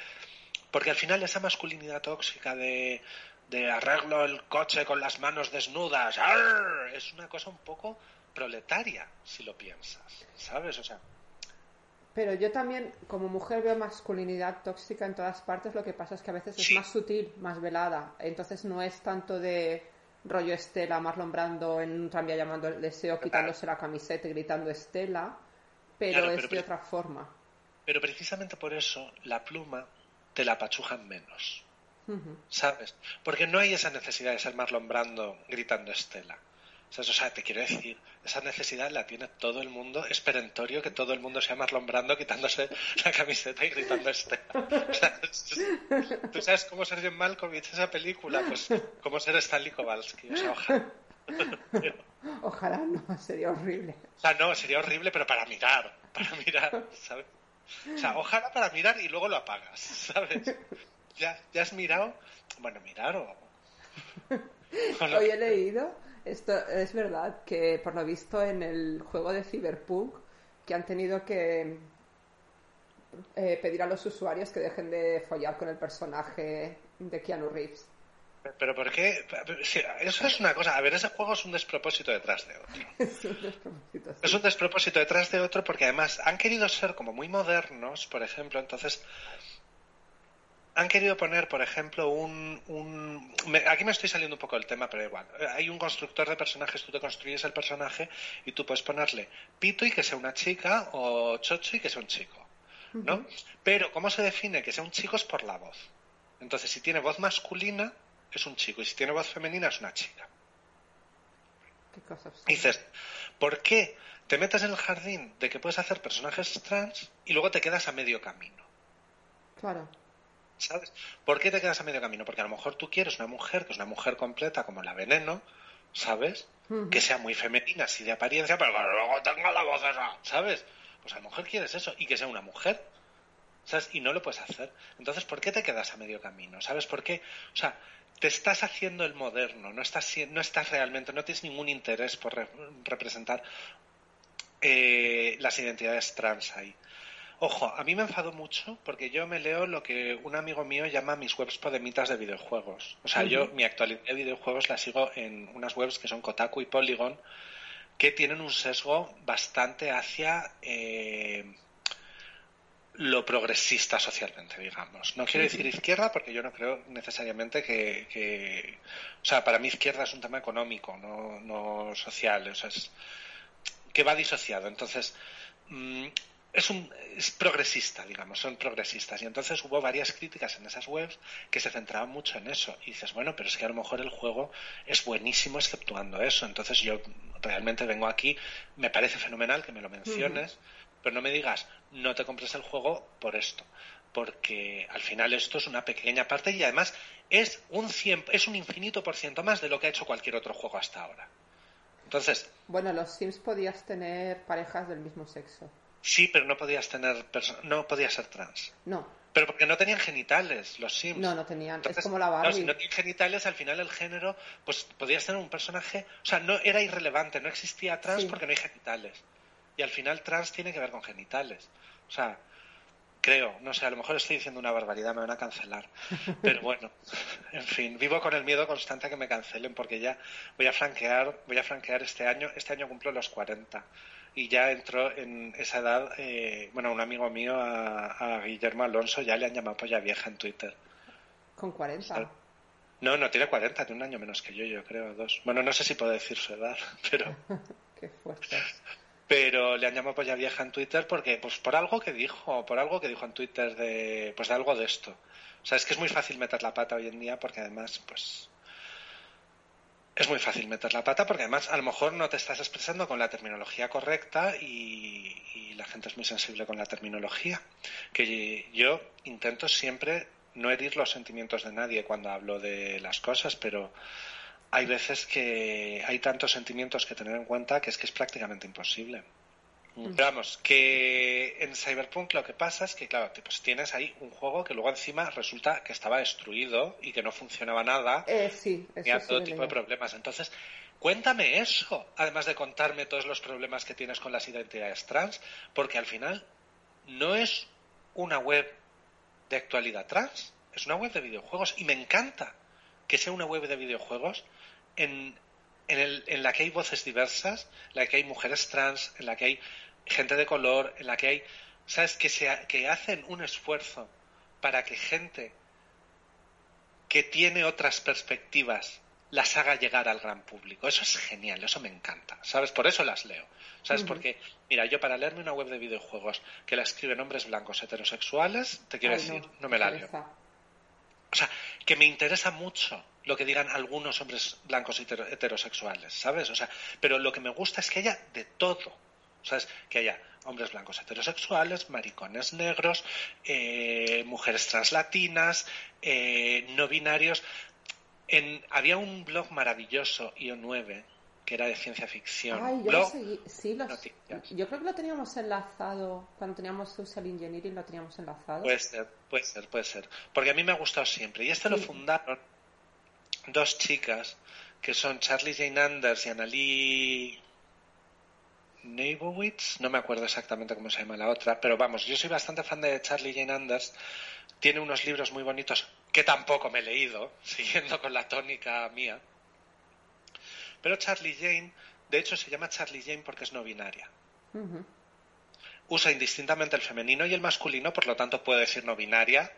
Speaker 2: porque al final esa masculinidad tóxica de, de arreglo el coche con las manos desnudas es una cosa un poco proletaria si lo piensas sabes o sea
Speaker 1: pero yo también como mujer veo masculinidad tóxica en todas partes lo que pasa es que a veces es más sutil más velada. Entonces no es tanto de rollo Estela Marlon Brando en un tranvía llamando el deseo quitándose la camiseta y gritando Estela pero, es de otra forma
Speaker 2: pero precisamente por eso la pluma te la pachujan menos. ¿Sabes? Porque no hay esa necesidad de ser Marlon Brando gritando Estela. O sea, te quiero decir, esa necesidad la tiene todo el mundo. Es perentorio que todo el mundo sea Marlon Brando quitándose la camiseta y gritando Estela. Tú sabes cómo ser John Malkovich esa película, pues cómo ser Stanley Kowalski. O sea, ojalá.
Speaker 1: Ojalá no, sería horrible.
Speaker 2: O sea, no, sería horrible, pero para mirar, para mirar, ¿sabes? O sea, ojalá para mirar y luego lo apagas, ¿sabes? ¿Ya, ya has mirado? Bueno, mirar o...
Speaker 1: Hoy he leído, esto es verdad, que por lo visto en el juego de Cyberpunk, que han tenido que eh, pedir a los usuarios que dejen de follar con el personaje de Keanu Reeves.
Speaker 2: Pero ¿por qué? Eso es una cosa. A ver, ese juego es un despropósito detrás de otro.
Speaker 1: es un despropósito.
Speaker 2: Es un despropósito detrás de otro porque además han querido ser como muy modernos, por ejemplo. Entonces, han querido poner, por ejemplo, un... un aquí me estoy saliendo un poco del tema, pero igual. Hay un constructor de personajes, tú te construyes el personaje y tú puedes ponerle pito y que sea una chica o chocho y que sea un chico. ¿No? Pero, ¿cómo se define que sea un chico? Es por la voz. Entonces, si tiene voz masculina, es un chico y si tiene voz femenina es una chica.
Speaker 1: ¿Qué cosas?
Speaker 2: dices, ¿por qué te metes en el jardín de que puedes hacer personajes trans y luego te quedas a medio camino?
Speaker 1: Claro.
Speaker 2: ¿Sabes? ¿Por qué te quedas a medio camino? Porque a lo mejor tú quieres una mujer que es una mujer completa como la veneno, ¿sabes? Que sea muy femenina, así de apariencia, pero que luego tenga la voz esa, ¿sabes? Pues a lo mejor quieres eso y que sea una mujer. ¿Sabes? Y no lo puedes hacer. Entonces, ¿por qué te quedas a medio camino? ¿Sabes por qué? O sea, te estás haciendo el moderno, no estás, no estás realmente, no tienes ningún interés por representar eh, las identidades trans ahí. Ojo, a mí me enfado mucho porque yo me leo lo que un amigo mío llama mis webs podemitas de videojuegos. O sea, yo mi actualidad de videojuegos la sigo en unas webs que son Kotaku y Polygon, que tienen un sesgo bastante hacia eh, lo progresista socialmente, digamos. No quiero decir izquierda porque yo no creo necesariamente que, o sea, para mí izquierda es un tema económico, no, no social, o sea, es que va disociado. Entonces, mm, es un es progresista, digamos, son progresistas. Y entonces hubo varias críticas en esas webs que se centraban mucho en eso. Y dices, bueno, pero es que a lo mejor el juego es buenísimo exceptuando eso. Entonces yo realmente vengo aquí, me parece fenomenal que me lo menciones. Pero no me digas, no te compres el juego por esto. Porque al final esto es una pequeña parte y además es un, es un infinito por ciento más de lo que ha hecho cualquier otro juego hasta ahora. Entonces.
Speaker 1: Bueno, los Sims podías tener parejas del mismo sexo.
Speaker 2: Sí, pero no podías tener. No podías ser trans.
Speaker 1: No.
Speaker 2: Pero porque no tenían genitales los Sims.
Speaker 1: No, no tenían. es como la Barbie.
Speaker 2: si no tienen genitales, al final el género, pues podías tener un personaje. O sea, no era irrelevante, no existía trans porque no hay genitales y al final trans tiene que ver con genitales. O sea, creo, no sé, a lo mejor estoy diciendo una barbaridad, me van a cancelar. Pero bueno, en fin, vivo con el miedo constante a que me cancelen porque ya voy a franquear, voy a franquear este año, este año cumplo los 40 y ya entró en esa edad, eh, bueno, un amigo mío, a, Guillermo Alonso, ya le han llamado polla vieja en Twitter.
Speaker 1: ¿Con 40?
Speaker 2: No, no tiene 40, tiene un año menos que yo, yo creo, dos. Bueno, no sé si puedo decir su edad, pero...
Speaker 1: Qué fuerte
Speaker 2: pero le han llamado polla vieja en Twitter porque pues por algo que dijo por algo que dijo en Twitter de pues de algo de esto o sea es que es muy fácil meter la pata hoy en día porque además pues es muy fácil meter la pata porque además a lo mejor no te estás expresando con la terminología correcta y, la gente es muy sensible con la terminología que yo intento siempre no herir los sentimientos de nadie cuando hablo de las cosas, pero hay veces que hay tantos sentimientos que tener en cuenta que es que es prácticamente imposible. Mm. Pero vamos, que en Cyberpunk lo que pasa es que, claro, pues tienes ahí un juego que luego encima resulta que estaba destruido y que no funcionaba nada.
Speaker 1: Eh, sí, eso
Speaker 2: todo tipo de problemas. Entonces, cuéntame eso, además de contarme todos los problemas que tienes con las identidades trans, porque al final no es una web de actualidad trans, es una web de videojuegos y me encanta que sea una web de videojuegos en, en, la que hay voces diversas, en la que hay mujeres trans, en la que hay gente de color, en la que hay, ¿sabes? Que, se, que hacen un esfuerzo para que gente que tiene otras perspectivas las haga llegar al gran público. Eso es genial, eso me encanta, ¿sabes? Por eso las leo. ¿Sabes? Porque, mira, yo para leerme una web de videojuegos que la escriben hombres blancos heterosexuales, te quiero decir, no, me la leo. O sea, que me interesa mucho lo que digan algunos hombres blancos heterosexuales, ¿sabes? O sea, pero lo que me gusta es que haya de todo. ¿Sabes? Que haya hombres blancos heterosexuales, maricones negros, eh, mujeres translatinas, eh, no binarios. En, había un blog maravilloso, IO9, que era de ciencia ficción.
Speaker 1: Ay, yo, sí, yo creo que lo teníamos enlazado, cuando teníamos Social Engineering lo teníamos enlazado.
Speaker 2: Puede ser, puede ser, puede ser. Porque a mí me ha gustado siempre. Y este lo fundaron dos chicas, que son Charlie Jane Anders y Annalie Neibowitz, no me acuerdo exactamente cómo se llama la otra, pero vamos, yo soy bastante fan de Charlie Jane Anders. Tiene unos libros muy bonitos que tampoco me he leído, siguiendo con la tónica mía pero Charlie Jane, de hecho, se llama Charlie Jane porque es no binaria. Usa indistintamente el femenino y el masculino, por lo tanto puede decir no binaria,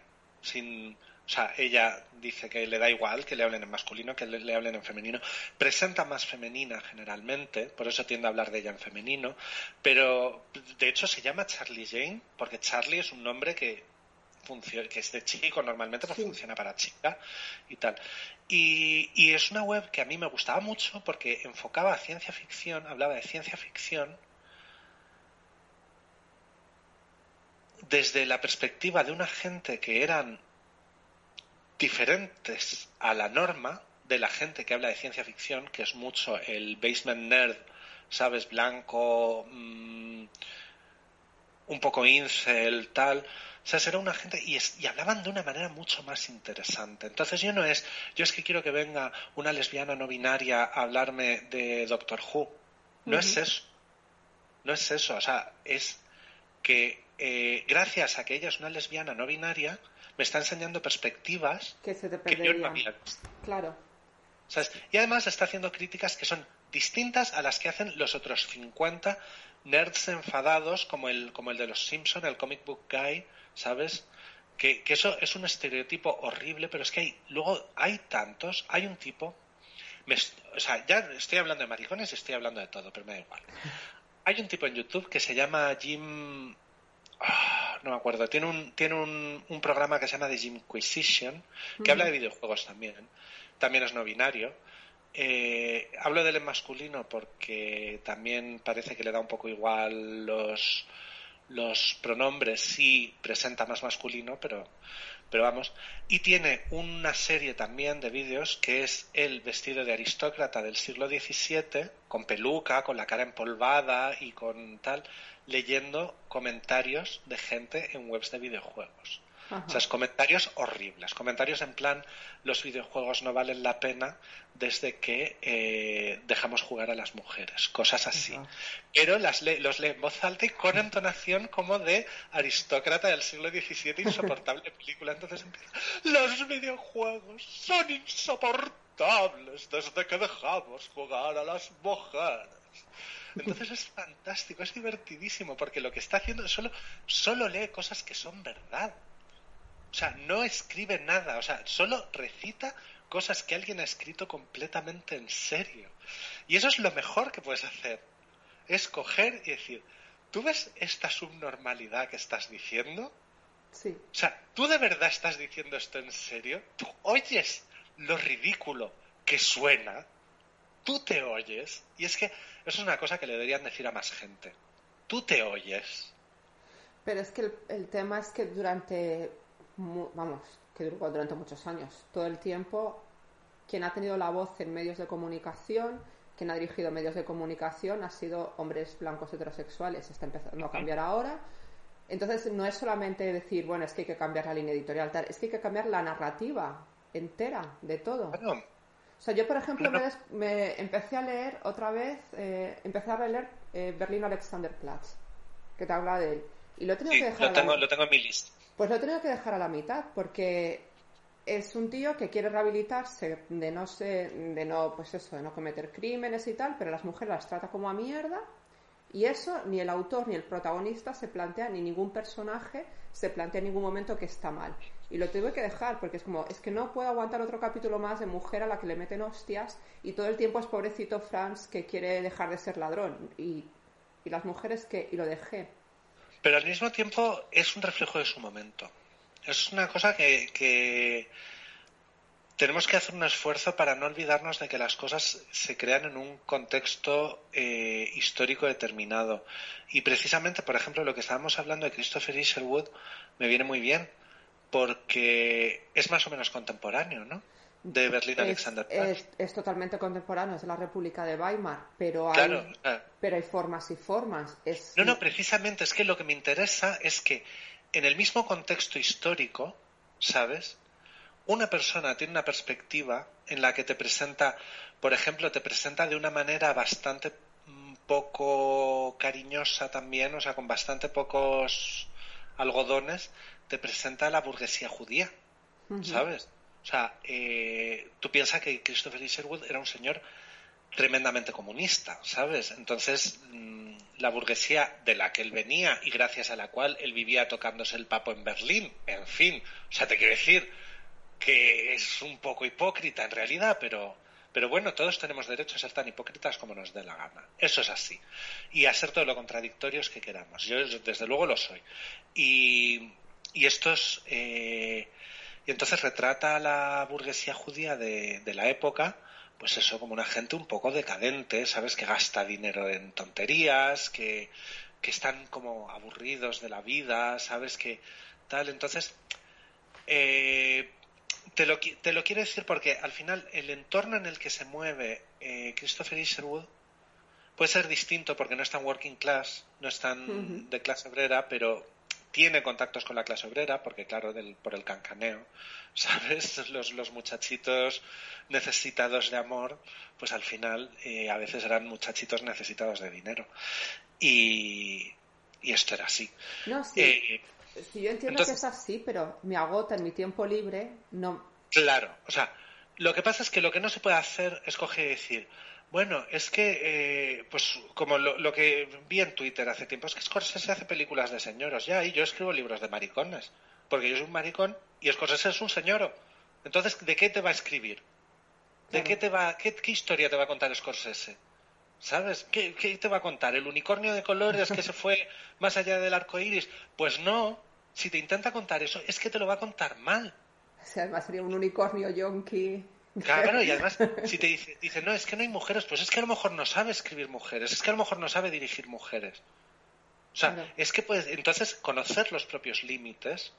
Speaker 2: sin, o sea, ella dice que le da igual que le hablen en masculino, que le, hablen en femenino. Presenta más femenina generalmente, por eso tiende a hablar de ella en femenino. Pero de hecho se llama Charlie Jane, porque Charlie es un nombre que que es de chico normalmente, pues funciona para chica y tal. Y, es una web que a mí me gustaba mucho porque enfocaba a ciencia ficción, hablaba de ciencia ficción desde la perspectiva de una gente que eran diferentes a la norma de la gente que habla de ciencia ficción, que es mucho el basement nerd, ¿sabes? Blanco, mm, un poco incel, tal. O sea, era una gente y, y, hablaban de una manera mucho más interesante. Entonces yo no es, yo es que quiero que venga una lesbiana no binaria a hablarme de Doctor Who. No es eso. No es eso. O sea, es que eh, gracias a que ella es una lesbiana no binaria, me está enseñando perspectivas
Speaker 1: que, se te
Speaker 2: que yo no había
Speaker 1: Claro.
Speaker 2: ¿Sabes? Y además está haciendo críticas que son distintas a las que hacen los otros 50 nerds enfadados como el, como el de los Simpson, el comic book guy, ¿sabes? Que, eso es un estereotipo horrible, pero es que hay, luego hay tantos, hay un tipo, o sea, ya estoy hablando de maricones y estoy hablando de todo, pero me da igual. Hay un tipo en YouTube que se llama Jim, ah, no me acuerdo, tiene un, tiene un, un, programa que se llama The Jimquisition, que habla de videojuegos también, también es no binario. Eh, hablo del masculino porque también parece que le da un poco igual los, los pronombres sí presenta más masculino, pero, pero vamos. Y tiene una serie también de vídeos que es el vestido de aristócrata del siglo XVII, con peluca, con la cara empolvada y con tal, leyendo comentarios de gente en webs de videojuegos. O sea, comentarios horribles, comentarios en plan los videojuegos no valen la pena desde que eh, dejamos jugar a las mujeres, cosas así. Pero las los lee en voz alta y con entonación como de aristócrata del siglo XVII, insoportable película. Entonces empieza, los videojuegos son insoportables desde que dejamos jugar a las mujeres. Entonces es fantástico, es divertidísimo, porque lo que está haciendo solo, solo lee cosas que son verdad. O sea, no escribe nada, o sea, solo recita cosas que alguien ha escrito completamente en serio. Y eso es lo mejor que puedes hacer. Es coger y decir, ¿tú ves esta subnormalidad que estás diciendo?
Speaker 1: Sí.
Speaker 2: O sea, ¿tú de verdad estás diciendo esto en serio? ¿Tú oyes lo ridículo que suena? ¿Tú te oyes? Y es que eso es una cosa que le deberían decir a más gente. ¿Tú te oyes?
Speaker 1: Pero es que el tema es que durante vamos, que duró durante muchos años. Todo el tiempo, quien ha tenido la voz en medios de comunicación, quien ha dirigido medios de comunicación, ha sido hombres blancos heterosexuales. Está empezando a cambiar ahora. Entonces, no es solamente decir, bueno, es que hay que cambiar la línea editorial, tal, es que hay que cambiar la narrativa entera de todo. O sea, yo, por ejemplo, me, empecé a leer otra vez, eh, empecé a leer eh, Berlín Alexanderplatz, que te habla de él. Y lo he tenido que dejar.
Speaker 2: Lo tengo, lo tengo en mi lista.
Speaker 1: Pues lo he tenido que dejar a la mitad, porque es un tío que quiere rehabilitarse de no sé, de no, pues eso, de no cometer crímenes y tal, pero las mujeres las trata como a mierda. Y eso ni el autor ni el protagonista se plantea, ni ningún personaje se plantea en ningún momento que está mal. Y lo tuve que dejar porque es como, es que no puedo aguantar otro capítulo más de mujer a la que le meten hostias y todo el tiempo es pobrecito Franz que quiere dejar de ser ladrón. Y, y las mujeres que, y lo dejé.
Speaker 2: Pero al mismo tiempo es un reflejo de su momento. Es una cosa que, tenemos que hacer un esfuerzo para no olvidarnos de que las cosas se crean en un contexto eh, histórico determinado. Y precisamente, por ejemplo, lo que estábamos hablando de Christopher Isherwood me viene muy bien porque es más o menos contemporáneo, ¿no? De Berlín Alexander
Speaker 1: es, es, totalmente contemporáneo, es de la República de Weimar, pero hay, pero hay formas y formas.
Speaker 2: No, no, precisamente es que lo que me interesa es que en el mismo contexto histórico, ¿sabes? Una persona tiene una perspectiva en la que te presenta, por ejemplo, te presenta de una manera bastante mm, poco cariñosa también, o sea, con bastante pocos algodones, te presenta la burguesía judía, ¿sabes? O sea, eh, tú piensas que Christopher Isherwood era un señor tremendamente comunista, ¿sabes? Entonces, mm, la burguesía de la que él venía y gracias a la cual él vivía tocándose el papo en Berlín, en fin, o sea, te quiero decir que es un poco hipócrita en realidad, pero, pero bueno, todos tenemos derecho a ser tan hipócritas como nos dé la gana. Eso es así. Y a ser todo lo contradictorios que queramos. Yo, desde luego, lo soy. Y, y estos. Eh, y entonces retrata a la burguesía judía de, la época, pues eso, como una gente un poco decadente, ¿sabes? Que gasta dinero en tonterías, que, que están como aburridos de la vida, ¿sabes? Que tal. Entonces, eh, te, lo, te lo quiero decir porque al final el entorno en el que se mueve eh, Christopher Isherwood puede ser distinto porque no es tan working class, no es tan de clase obrera, pero tiene contactos con la clase obrera, porque claro, del, por el cancaneo, ¿sabes? Los, los muchachitos necesitados de amor, pues al final eh, a veces eran muchachitos necesitados de dinero. Y, y esto era así.
Speaker 1: No, sí. Eh, yo entiendo que es así, pero me agota en mi tiempo libre, no.
Speaker 2: Claro, o sea, lo que pasa es que lo que no se puede hacer es coger y decir, bueno, es que, eh, pues como lo, que vi en Twitter hace tiempo, es que Scorsese hace películas de señoros, ya, y yo escribo libros de maricones, porque yo soy un maricón y Scorsese es un señoro. Entonces, ¿de qué te va a escribir? ¿De qué, te va, qué, historia te va a contar Scorsese? ¿Sabes? ¿Qué, ¿Qué, te va a contar? ¿El unicornio de colores que se fue más allá del arco iris? Pues no. Si te intenta contar eso, es que te lo va a contar mal.
Speaker 1: O sea, además sería un unicornio yonki.
Speaker 2: Claro, y además, si te dice, dice, no, es que no hay mujeres, pues es que a lo mejor no sabe escribir mujeres, es que a lo mejor no sabe dirigir mujeres. O sea, es que puedes, entonces, conocer los propios límites,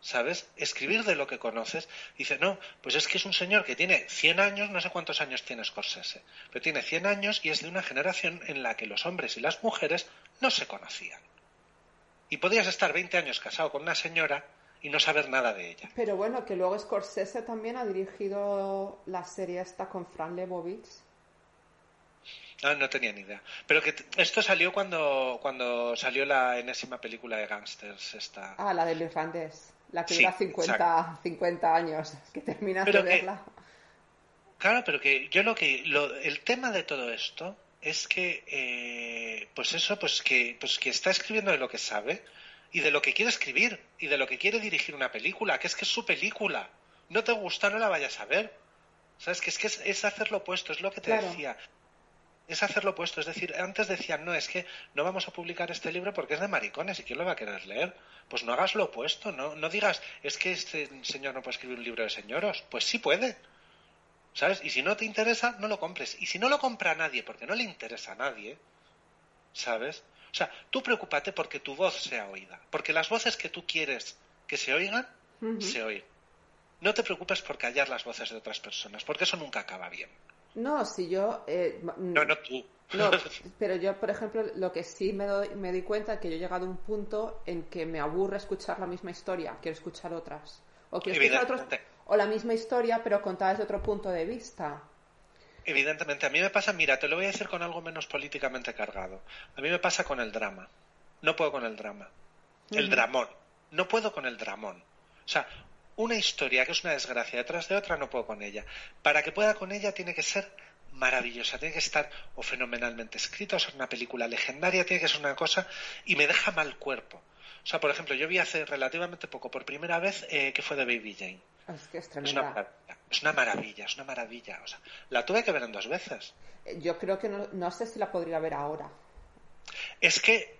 Speaker 2: ¿sabes? Escribir de lo que conoces. Dice, no, pues es que es un señor que tiene 100 años, no sé cuántos años tiene Scorsese, pero tiene 100 años y es de una generación en la que los hombres y las mujeres no se conocían. Y podías estar 20 años casado con una señora y no saber nada de ella.
Speaker 1: Pero bueno, que luego Scorsese también ha dirigido la serie esta con Fran Lebowitz.
Speaker 2: Ah, no tenía ni idea. Pero que esto salió cuando, cuando salió la enésima película de gangsters. Esta...
Speaker 1: Ah, la del irlandés. La que dura 50, 50 años, que terminas de verla.
Speaker 2: claro, pero que yo lo que... Lo, el tema de todo esto es que, eh, pues eso, pues que, pues que está escribiendo de lo que sabe, y de lo que quiere escribir y de lo que quiere dirigir una película, que es que es su película. No te gusta, no la vayas a ver. ¿Sabes? Que es que es, hacer lo opuesto, es lo que te decía. Es hacer lo opuesto. Es decir, antes decían, no, es que no vamos a publicar este libro porque es de maricones y quién lo va a querer leer. Pues no hagas lo opuesto, no, no digas, es que este señor no puede escribir un libro de señoros. Pues sí puede. ¿Sabes? Y si no te interesa, no lo compres. Y si no lo compra nadie porque no le interesa a nadie, ¿sabes? O sea, tú preocúpate porque tu voz sea oída, porque las voces que tú quieres que se oigan, se oigan. no te preocupes por callar las voces de otras personas, porque eso nunca acaba bien.
Speaker 1: No, si yo... Eh,
Speaker 2: no, no tú.
Speaker 1: No, pero yo, por ejemplo, lo que sí me doy, me di cuenta es que yo he llegado a un punto en que me aburre escuchar la misma historia, quiero escuchar otras. O quiero escuchar otros, o la misma historia, pero contada desde otro punto de vista.
Speaker 2: Evidentemente, a mí me pasa, mira, te lo voy a decir con algo menos políticamente cargado. A mí me pasa con el drama. No puedo con el drama. El dramón. No puedo con el dramón. O sea, una historia que es una desgracia detrás de otra, no puedo con ella. Para que pueda con ella tiene que ser maravillosa, tiene que estar o fenomenalmente escrita, o ser una película legendaria, tiene que ser una cosa y me deja mal cuerpo. O sea, por ejemplo, yo vi hace relativamente poco, por primera vez, eh, que fue de Baby Jane.
Speaker 1: Es que es,
Speaker 2: una, es una maravilla, es una maravilla. O sea, la tuve que ver en dos veces.
Speaker 1: Yo creo que no, no sé si la podría ver ahora.
Speaker 2: Es que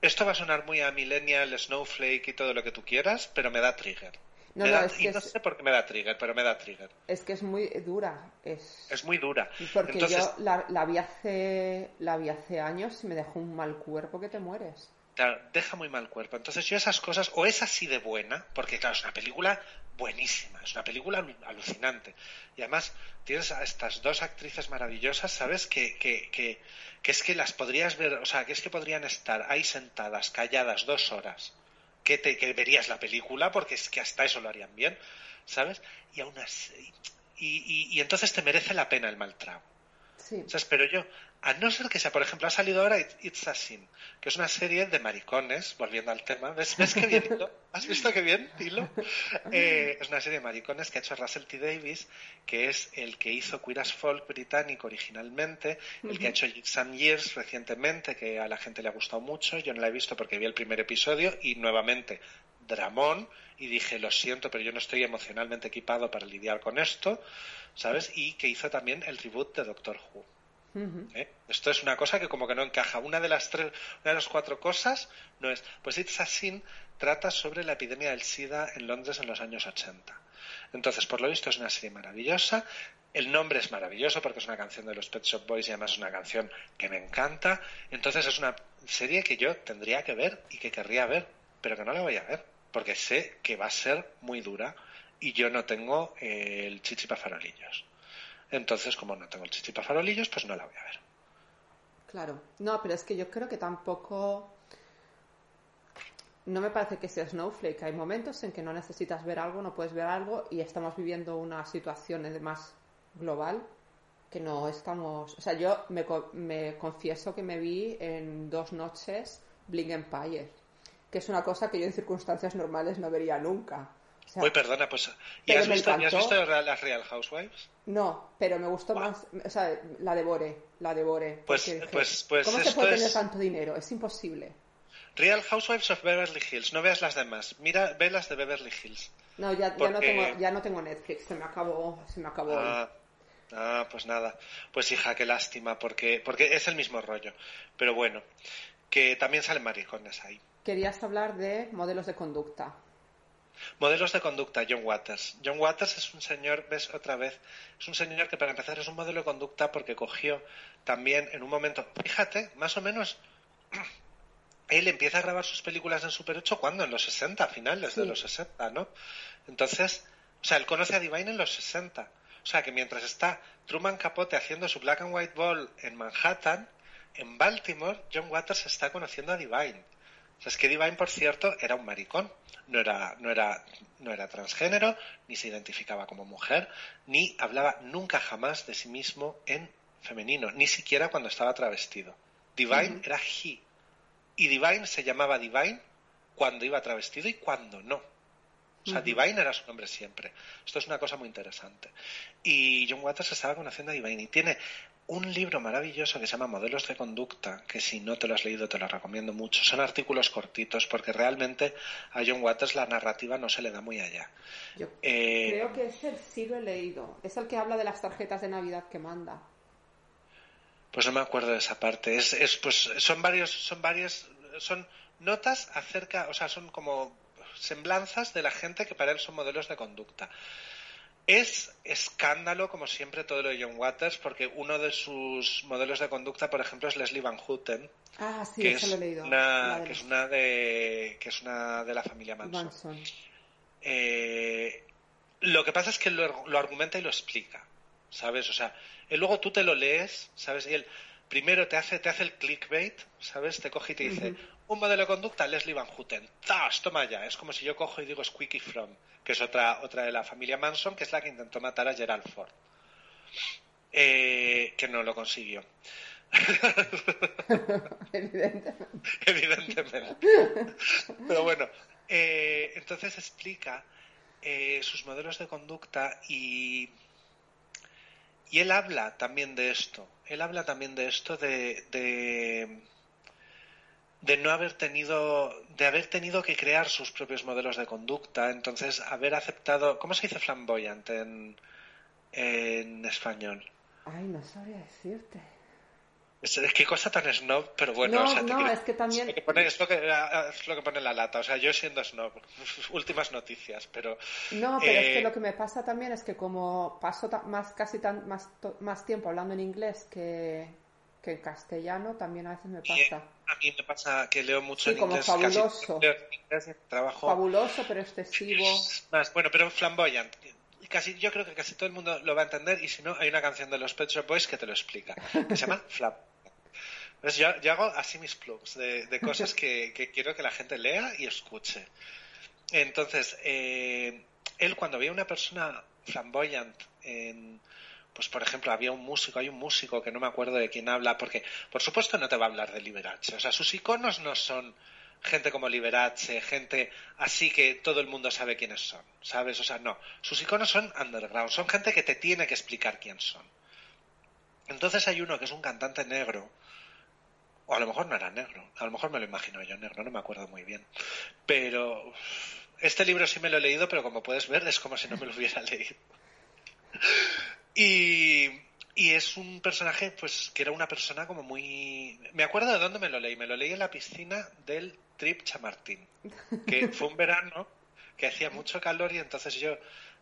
Speaker 2: esto va a sonar muy a Millennial, Snowflake y todo lo que tú quieras, pero me da trigger. No, no, es que no sé por qué me da trigger, pero me da trigger.
Speaker 1: Es que es muy dura. Es,
Speaker 2: es muy dura.
Speaker 1: Porque yo la, la, vi hace, la vi hace años y me dejó un mal cuerpo que te mueres.
Speaker 2: Claro, deja muy mal cuerpo. Entonces yo esas cosas, o es así de buena, porque claro, es una película buenísima, es una película alucinante. Y además tienes a estas dos actrices maravillosas, ¿sabes? Que, que, que, que es que las podrías ver, o sea, que es que podrían estar ahí sentadas, calladas, dos horas, que, te, que verías la película, porque es que hasta eso lo harían bien, ¿sabes? Y aún así, y, y, y entonces te merece la pena el mal trago.
Speaker 1: Sí.
Speaker 2: ¿Sabes? Pero yo, a no ser que sea, por ejemplo, ha salido ahora It's a Sin, que es una serie de maricones, volviendo al tema. ¿Ves, ¿Ves qué bien hilo? ¿Has visto qué bien hilo? Eh, es una serie de maricones que ha hecho Russell T. Davis, que es el que hizo Queer as Folk británico originalmente, el que ha hecho Some Years recientemente, que a la gente le ha gustado mucho. Yo no la he visto porque vi el primer episodio y nuevamente dramón y dije, lo siento, pero yo no estoy emocionalmente equipado para lidiar con esto, ¿sabes? Y que hizo también el reboot de Doctor Who. ¿Eh? Esto es una cosa que como que no encaja. Una de las tres, una de las cuatro cosas no es. Pues It's a Sin trata sobre la epidemia del SIDA en Londres en los años 80. Entonces, por lo visto es una serie maravillosa. El nombre es maravilloso porque es una canción de los Pet Shop Boys y además es una canción que me encanta. Entonces es una serie que yo tendría que ver y que querría ver, pero que no la voy a ver porque sé que va a ser muy dura y yo no tengo eh, el chichi para farolillos. Entonces, como no tengo el chichi para farolillos, pues no la voy a ver.
Speaker 1: Claro. No, pero es que yo creo que tampoco. No me parece que sea Snowflake. Hay momentos en que no necesitas ver algo, no puedes ver algo y estamos viviendo una situación además global que no estamos. O sea, yo me, me confieso que me vi en dos noches Bling Empire, que es una cosa que yo en circunstancias normales no vería nunca.
Speaker 2: Uy, perdona, pues. ¿Y has visto, has visto, las Real Housewives?
Speaker 1: No, pero me gustó más. O sea, la devore, la devore.
Speaker 2: Pues, pues, pues.
Speaker 1: ¿Cómo se puede tener tanto dinero? Es imposible.
Speaker 2: Real Housewives of Beverly Hills. No veas las demás. Mira, ve las de Beverly Hills.
Speaker 1: No, ya, ya, no, tengo, ya no tengo Netflix. Se me acabó. Se me acabó.
Speaker 2: Ah, ah, pues nada. Pues hija, qué lástima, porque, porque es el mismo rollo. Pero bueno, que también salen maricones ahí.
Speaker 1: Querías hablar de modelos de conducta.
Speaker 2: Modelos de conducta, John Waters. John Waters es un señor, ves otra vez, es un señor que para empezar es un modelo de conducta porque cogió también en un momento, fíjate, más o menos, él empieza a grabar sus películas en Super 8 cuando, en los 60, finales de los 60, ¿no? Entonces, o sea, él conoce a Divine en los 60. O sea, que mientras está Truman Capote haciendo su Black and White Ball en Manhattan, en Baltimore, John Waters está conociendo a Divine. O sea, es que Divine, por cierto, era un maricón no era, no era, no era transgénero, ni se identificaba como mujer, ni hablaba nunca jamás de sí mismo en femenino, ni siquiera cuando estaba travestido. Divine era he. Y Divine se llamaba Divine cuando iba travestido y cuando no. O sea, Divine era su nombre siempre. Esto es una cosa muy interesante. Y John Waters estaba conociendo a Divine y tiene un libro maravilloso que se llama Modelos de Conducta, que si no te lo has leído te lo recomiendo mucho. Son artículos cortitos porque realmente a John Waters la narrativa no se le da muy allá.
Speaker 1: Yo eh, creo que ese sí lo he leído. Es el que habla de las tarjetas de Navidad que manda.
Speaker 2: Pues no me acuerdo de esa parte. Es, es pues son varios, son varias, son notas acerca, o sea, son como semblanzas de la gente que para él son modelos de conducta. Es escándalo, como siempre, todo lo de John Waters, porque uno de sus modelos de conducta, por ejemplo, es Leslie Van Houten.
Speaker 1: Ah, sí,
Speaker 2: que
Speaker 1: es lo he leído.
Speaker 2: Una, que, es una de, que es una de la familia Manson.
Speaker 1: Manson.
Speaker 2: Eh, Lo que pasa es que lo, lo argumenta y lo explica, ¿sabes? O sea, él luego tú te lo lees, ¿sabes? Y él primero te hace, te hace el clickbait, ¿sabes? Te coge y te dice, un modelo de conducta, Leslie Van Houten. ¡Zas! Toma ya. Es como si yo cojo y digo Squeaky From, que es otra, otra de la familia Manson, que es la que intentó matar a Gerald Ford. Eh, que no lo consiguió.
Speaker 1: Evidentemente.
Speaker 2: Evidentemente. Pero bueno, eh, entonces explica eh, sus modelos de conducta y, y él habla también de esto. Él habla también de esto de, de, de no haber tenido, de haber tenido que crear sus propios modelos de conducta. Entonces, haber aceptado, ¿cómo se dice flamboyante en, en español?
Speaker 1: Ay, no sabría decirte.
Speaker 2: Es, es que cosa tan snob, pero bueno,
Speaker 1: No,
Speaker 2: o sea,
Speaker 1: no,
Speaker 2: quiero-
Speaker 1: es que también-
Speaker 2: es lo que pone, es lo que, es lo que pone la lata. O sea, yo siendo snob, últimas noticias, pero
Speaker 1: No, pero es que
Speaker 2: Eh,
Speaker 1: lo que me pasa también es que como paso más casi tan, más, más tiempo hablando en inglés que, que en castellano, también a veces me pasa.
Speaker 2: a mí me pasa que leo mucho
Speaker 1: Sí,
Speaker 2: en
Speaker 1: como
Speaker 2: inglés.
Speaker 1: fabuloso.
Speaker 2: Casi leo en inglés y trabajo
Speaker 1: Fabuloso, pero excesivo.
Speaker 2: más, bueno, pero flamboyant. Casi, yo creo que casi todo el mundo lo va a entender y si no, hay una canción de los Pet Shop Boys que te lo explica, que se llama Flam. Entonces yo, yo hago así mis plugs de, de cosas que, que quiero que la gente lea y escuche. Entonces, eh, él cuando veía una persona flamboyant en, pues por ejemplo, había un músico, hay un músico que no me acuerdo de quién habla, porque por supuesto no te va a hablar de Liberace. O sea, sus iconos no son gente como Liberace, gente así que todo el mundo sabe quiénes son, ¿sabes? O sea, no. Sus iconos son underground, son gente que te tiene que explicar quién son. Entonces hay uno que es un cantante negro, o a lo mejor no era negro, a lo mejor me lo imagino yo negro, no me acuerdo muy bien. Pero este libro sí me lo he leído, pero como puedes ver es como si no me lo hubiera leído. Y, y es un personaje, pues, que era una persona como muy... Me acuerdo de dónde me lo leí. Me lo leí en la piscina del Trip Chamartín, que fue un verano que hacía mucho calor y entonces yo,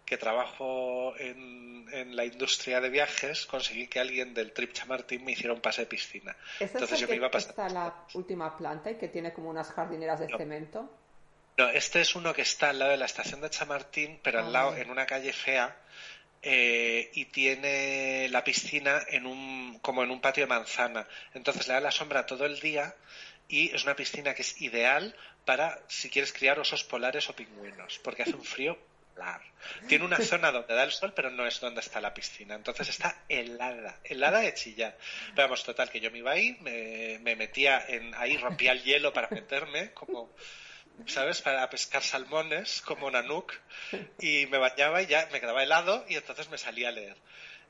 Speaker 2: que trabajo en, en la industria de viajes, conseguí que alguien del Trip Chamartín me hiciera un pase de piscina.
Speaker 1: ¿Ese es
Speaker 2: Entonces yo
Speaker 1: que
Speaker 2: me iba a pasar...
Speaker 1: está en la última planta y que tiene como unas jardineras de
Speaker 2: No.
Speaker 1: cemento?
Speaker 2: No, este es uno que está al lado de la estación de Chamartín, pero al lado,
Speaker 1: Ah.
Speaker 2: en una calle fea, eh, y tiene la piscina en un, como en un patio de manzana. Entonces le da la sombra todo el día y es una piscina que es ideal para si quieres criar osos polares o pingüinos, porque hace un frío polar. Tiene una zona donde da el sol, pero no es donde está la piscina. Entonces está helada, helada de chillar. Pero vamos, total, que yo me iba ahí, me, me metía en, ahí, rompía el hielo para meterme, como, ¿sabes? Para pescar salmones, como Nanook, y me bañaba y ya me quedaba helado y entonces me salía a leer.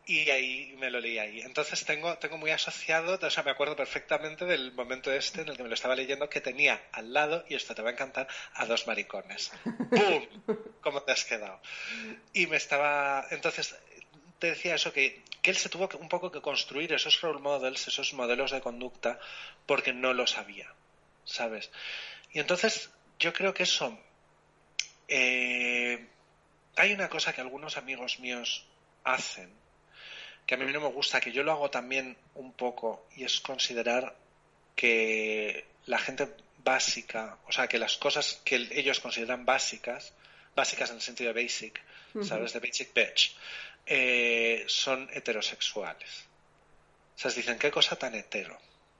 Speaker 2: Y ahí me lo leí ahí. Entonces tengo, tengo muy asociado, o sea, me acuerdo perfectamente del momento este en el que me lo estaba leyendo, que tenía al lado, y esto te va a encantar, a dos maricones. ¡Pum! ¿Cómo te has quedado? Y me estaba. Entonces, te decía eso, que, que él se tuvo un poco que construir esos role models, esos modelos de conducta, porque no lo sabía, ¿sabes? Y entonces, yo creo que eso. eh, hay una cosa que algunos amigos míos hacen, que a mí no me gusta, que yo lo hago también un poco, y es considerar que la gente básica, o sea, que las cosas que ellos consideran básicas, básicas en el sentido de basic, ¿sabes? De basic bitch, eh, son heterosexuales. O sea, dicen, qué cosa tan hetero.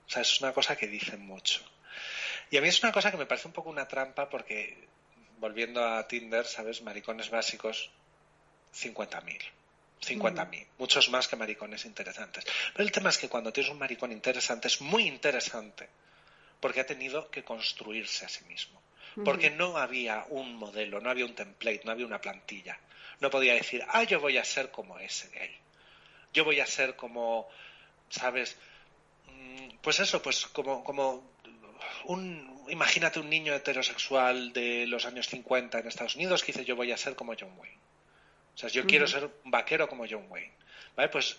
Speaker 2: O sea, es una cosa que dicen mucho. Y a mí es una cosa que me parece un poco una trampa porque, volviendo a Tinder, ¿sabes? Maricones básicos, 50.000. 50.000, muchos más que maricones interesantes. Pero el tema es que cuando tienes un maricón interesante es muy interesante porque ha tenido que construirse a sí mismo. Porque no había un modelo, no había un template, no había una plantilla. No podía decir, ah, yo voy a ser como ese gay. Yo voy a ser como, ¿sabes? Mm, Pues eso, pues como, como un, imagínate un niño heterosexual de los años 50 en Estados Unidos que dice, yo voy a ser como John Wayne. O sea, yo quiero ser un vaquero como John Wayne. ¿Vale? Pues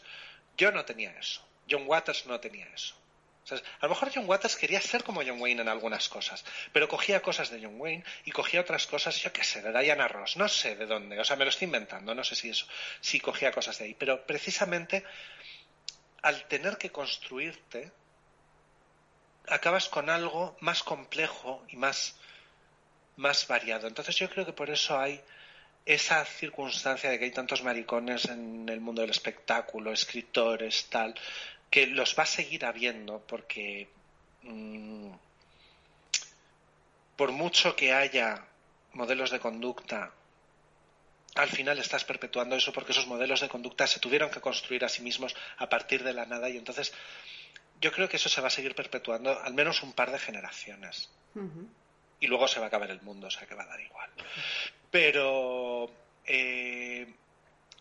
Speaker 2: yo no tenía eso. John Waters no tenía eso. O sea, a lo mejor John Waters quería ser como John Wayne en algunas cosas, pero cogía cosas de John Wayne y cogía otras cosas, yo qué sé, de Diana Ross, no sé de dónde, o sea, me lo estoy inventando, no sé si eso, si cogía cosas de ahí, pero precisamente al tener que construirte, acabas con algo más complejo y más, más variado. Entonces yo creo que por eso hay esa circunstancia de que hay tantos maricones en el mundo del espectáculo, escritores, tal, que los va a seguir habiendo porque mm, por mucho que haya modelos de conducta, al final estás perpetuando eso porque esos modelos de conducta se tuvieron que construir a sí mismos a partir de la nada y entonces yo creo que eso se va a seguir perpetuando al menos un par de generaciones. Y luego se va a acabar el mundo, o sea que va a dar igual. Pero eh,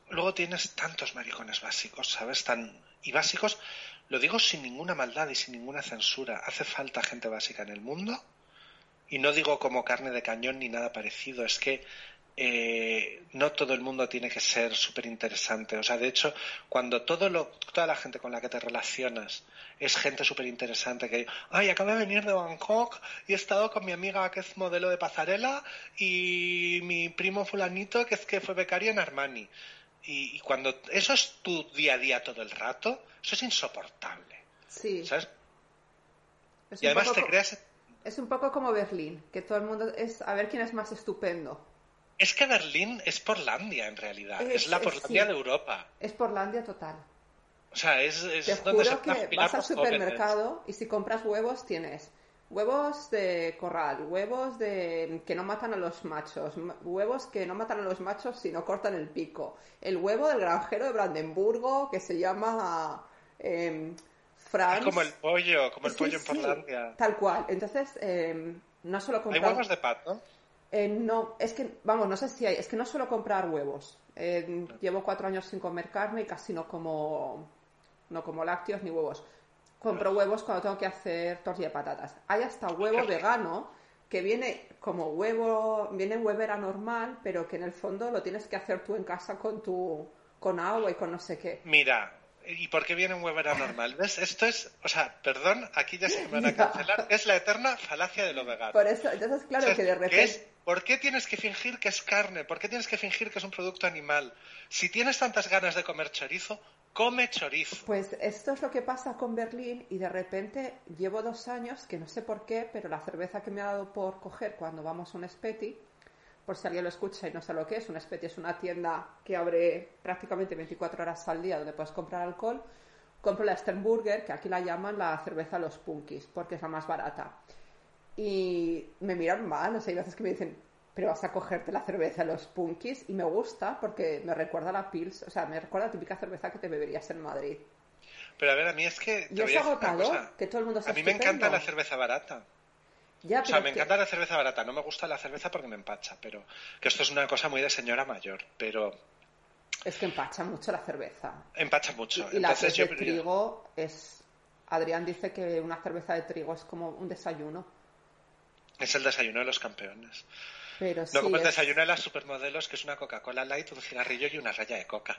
Speaker 2: luego tienes tantos maricones básicos, ¿sabes? Tan, y básicos, lo digo sin ninguna maldad y sin ninguna censura. Hace falta gente básica en el mundo. Y no digo como carne de cañón ni nada parecido. Es que eh, no todo el mundo tiene que ser súper interesante. O sea, de hecho, cuando todo lo, toda la gente con la que te relacionas es gente súper interesante, que, ay, acabo de venir de Bangkok y he estado con mi amiga que es modelo de pasarela y mi primo fulanito que es que fue becario en Armani. Y, cuando eso es tu día a día todo el rato, eso es insoportable.
Speaker 1: Sí.
Speaker 2: ¿Sabes? y además te creas...
Speaker 1: Es un poco como Berlín, que todo el mundo es a ver quién es más estupendo.
Speaker 2: Es que Berlín es Porlandia en realidad, es, la Porlandia de Europa.
Speaker 1: Es Porlandia total.
Speaker 2: O sea, es, es
Speaker 1: Te juro que vas al supermercado y si compras huevos tienes huevos de corral, huevos de que no matan a los machos, huevos que no matan a los machos sino cortan el pico, el huevo del granjero de Brandenburgo que se llama eh, Franz.
Speaker 2: como el pollo, como el pollo en Porlandia.
Speaker 1: tal cual. Entonces, eh, no solo comprar...
Speaker 2: Hay huevos de pato.
Speaker 1: Eh, no, es que, vamos, no sé si hay, es que no suelo comprar huevos. Eh, llevo cuatro años sin comer carne y casi no como, no como lácteos ni huevos. Compro huevos cuando tengo que hacer tortilla de patatas. Hay hasta huevo vegano que viene como huevo, viene en huevera normal, pero que en el fondo lo tienes que hacer tú en casa con tu, con agua y con no sé qué.
Speaker 2: Mira, ¿Y por qué viene en huevera normal? ¿Ves? Esto es, o sea, perdón, aquí ya se me van a cancelar. Es la eterna falacia de lo vegano.
Speaker 1: Por eso, entonces, claro que de repente.
Speaker 2: ¿Por qué tienes que fingir que es carne? ¿Por qué tienes que fingir que es un producto animal? Si tienes tantas ganas de comer chorizo, come chorizo.
Speaker 1: Pues esto es lo que pasa con Berlín y de repente llevo dos años, que no sé por qué, pero la cerveza que me ha dado por coger cuando vamos a un Speti, por si alguien lo escucha y no sabe lo que es, un Speti es una tienda que abre prácticamente 24 horas al día donde puedes comprar alcohol, compro la Sternburger, que aquí la llaman la cerveza los punkis, porque es la más barata. Y me miran mal, o sea, hay veces que me dicen, pero vas a cogerte la cerveza los punkis y me gusta porque me recuerda a la Pils, o sea, me recuerda a la típica cerveza que te beberías en Madrid.
Speaker 2: Pero a ver, a mí es que...
Speaker 1: Yo que todo el mundo
Speaker 2: A mí me encanta la cerveza barata.
Speaker 1: Ya,
Speaker 2: o sea, me encanta la cerveza barata, no me gusta la cerveza porque me empacha, pero que esto es una cosa muy de señora mayor, pero...
Speaker 1: Es que empacha mucho la cerveza.
Speaker 2: Empacha mucho.
Speaker 1: Y, la de trigo es... Adrián dice que una cerveza de trigo es como un desayuno.
Speaker 2: Es el desayuno de los campeones.
Speaker 1: Pero
Speaker 2: no como el desayuno de las supermodelos, que es una Coca-Cola Light, un cigarrillo y una raya de coca.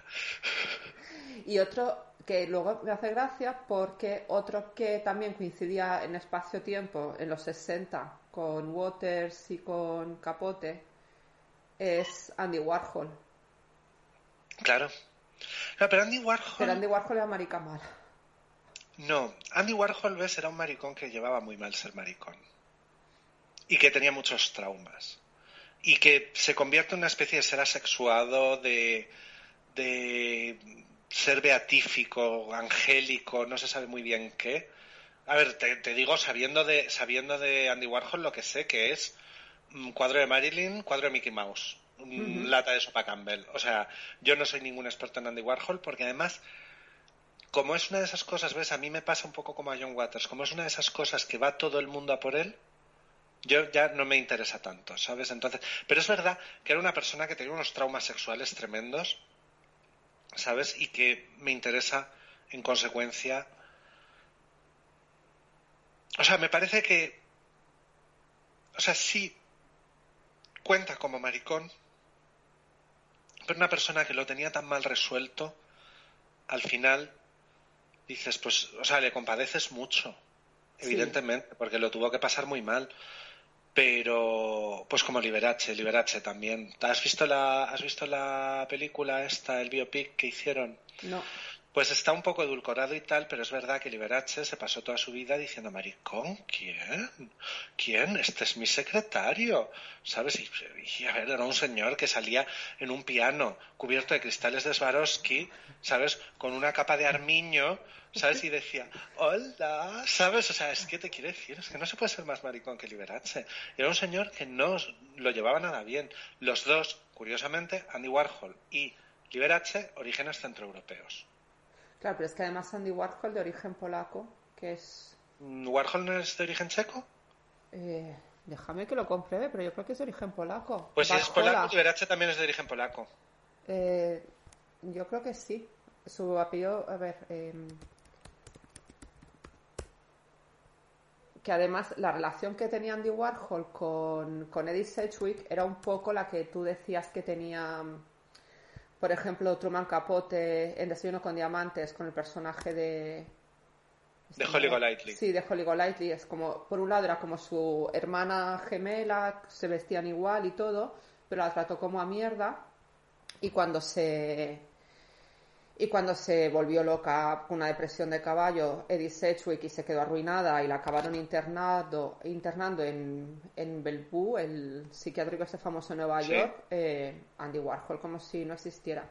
Speaker 1: Y otro que luego me hace gracia porque otro que también coincidía en espacio-tiempo en los 60 con Waters y con Capote es Andy Warhol.
Speaker 2: Claro. No, pero Andy Warhol.
Speaker 1: Pero Andy Warhol era marica mala.
Speaker 2: No, Andy Warhol, ves, era un maricón que llevaba muy mal ser maricón. Y que tenía muchos traumas. Y que se convierte en una especie de ser asexuado, de, de ser beatífico, angélico, no se sabe muy bien qué. A ver, te, digo, sabiendo de, sabiendo de Andy Warhol lo que sé que es un cuadro de Marilyn, cuadro de Mickey Mouse, un lata de sopa Campbell. O sea, yo no soy ningún experto en Andy Warhol porque además, como es una de esas cosas, ves, a mí me pasa un poco como a John Waters, como es una de esas cosas que va todo el mundo a por él, yo ya no me interesa tanto, ¿sabes? Entonces, pero es verdad que era una persona que tenía unos traumas sexuales tremendos ¿sabes? Y que me interesa, en consecuencia. O sea, me parece que. O sea, sí cuenta como maricón, pero una persona que lo tenía tan mal resuelto, al final dices, pues, o sea, le compadeces mucho, evidentemente, porque lo tuvo que pasar muy mal pero pues como Liberace, Liberace también. ¿Has visto la has visto la película esta, el biopic que hicieron?
Speaker 1: No.
Speaker 2: Pues está un poco edulcorado y tal, pero es verdad que Liberace se pasó toda su vida diciendo, maricón, ¿quién? ¿Quién? Este es mi secretario, ¿sabes? Y, a ver, era un señor que salía en un piano cubierto de cristales de Swarovski, ¿sabes? Con una capa de armiño, ¿sabes? Y decía, hola, ¿sabes? O sea, es que te quiere decir, es que no se puede ser más maricón que Liberace. Era un señor que no lo llevaba nada bien. Los dos, curiosamente, Andy Warhol y Liberace, orígenes centroeuropeos.
Speaker 1: Claro, pero es que además Andy Warhol de origen polaco, que es...
Speaker 2: Mm, ¿Warhol no es de origen checo?
Speaker 1: Eh, déjame que lo compruebe, pero yo creo que es de origen polaco.
Speaker 2: Pues si es polaco, Liberace también es de origen polaco.
Speaker 1: Eh, yo creo que sí. Su apellido, a ver... Em, que además la relación que tenía Andy Warhol con, con Eddie Sedgwick era un poco la que tú decías que tenía por ejemplo, Truman Capote en Desayuno con Diamantes con el personaje de...
Speaker 2: De Holly Golightly.
Speaker 1: Sí, de Holly Golightly. Es como, por un lado era como su hermana gemela, se vestían igual y todo, pero la trató como a mierda. Y cuando se y cuando se volvió loca con una depresión de caballo, Eddie Sedgwick y se quedó arruinada y la acabaron internado, internando en, en Bellevue, el psiquiátrico ese famoso en Nueva York, eh, Andy Warhol, como si no existiera.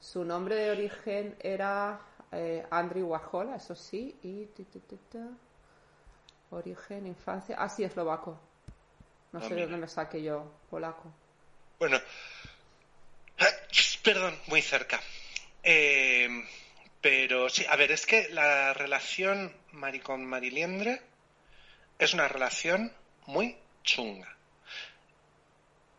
Speaker 1: Su nombre de origen era eh, Andrew Warhol, eso sí, y origen, infancia, ah sí, eslovaco. No sé de dónde me saqué yo, polaco.
Speaker 2: Bueno, perdón, muy cerca. Eh, pero sí, a ver, es que la relación maricón-mariliendre es una relación muy chunga.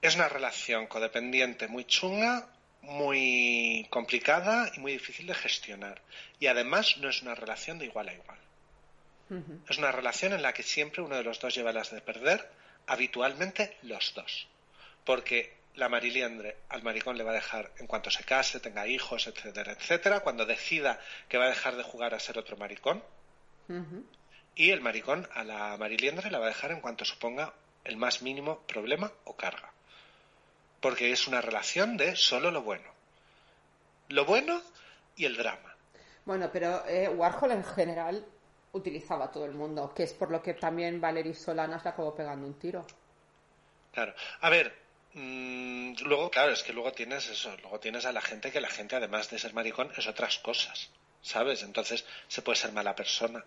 Speaker 2: Es una relación codependiente muy chunga, muy complicada y muy difícil de gestionar. Y además no es una relación de igual a igual. Es una relación en la que siempre uno de los dos lleva las de perder, habitualmente los dos. Porque la mariliendre al maricón le va a dejar en cuanto se case, tenga hijos, etcétera, etcétera, cuando decida que va a dejar de jugar a ser otro maricón. Y el maricón a la mariliendre la va a dejar en cuanto suponga el más mínimo problema o carga. Porque es una relación de solo lo bueno. Lo bueno y el drama.
Speaker 1: Bueno, pero eh, Warhol en general utilizaba a todo el mundo, que es por lo que también Valery Solanas le acabó pegando un tiro.
Speaker 2: Claro. A ver, Mm, luego, claro, es que luego tienes eso, luego tienes a la gente que la gente, además de ser maricón, es otras cosas, ¿sabes? Entonces se puede ser mala persona,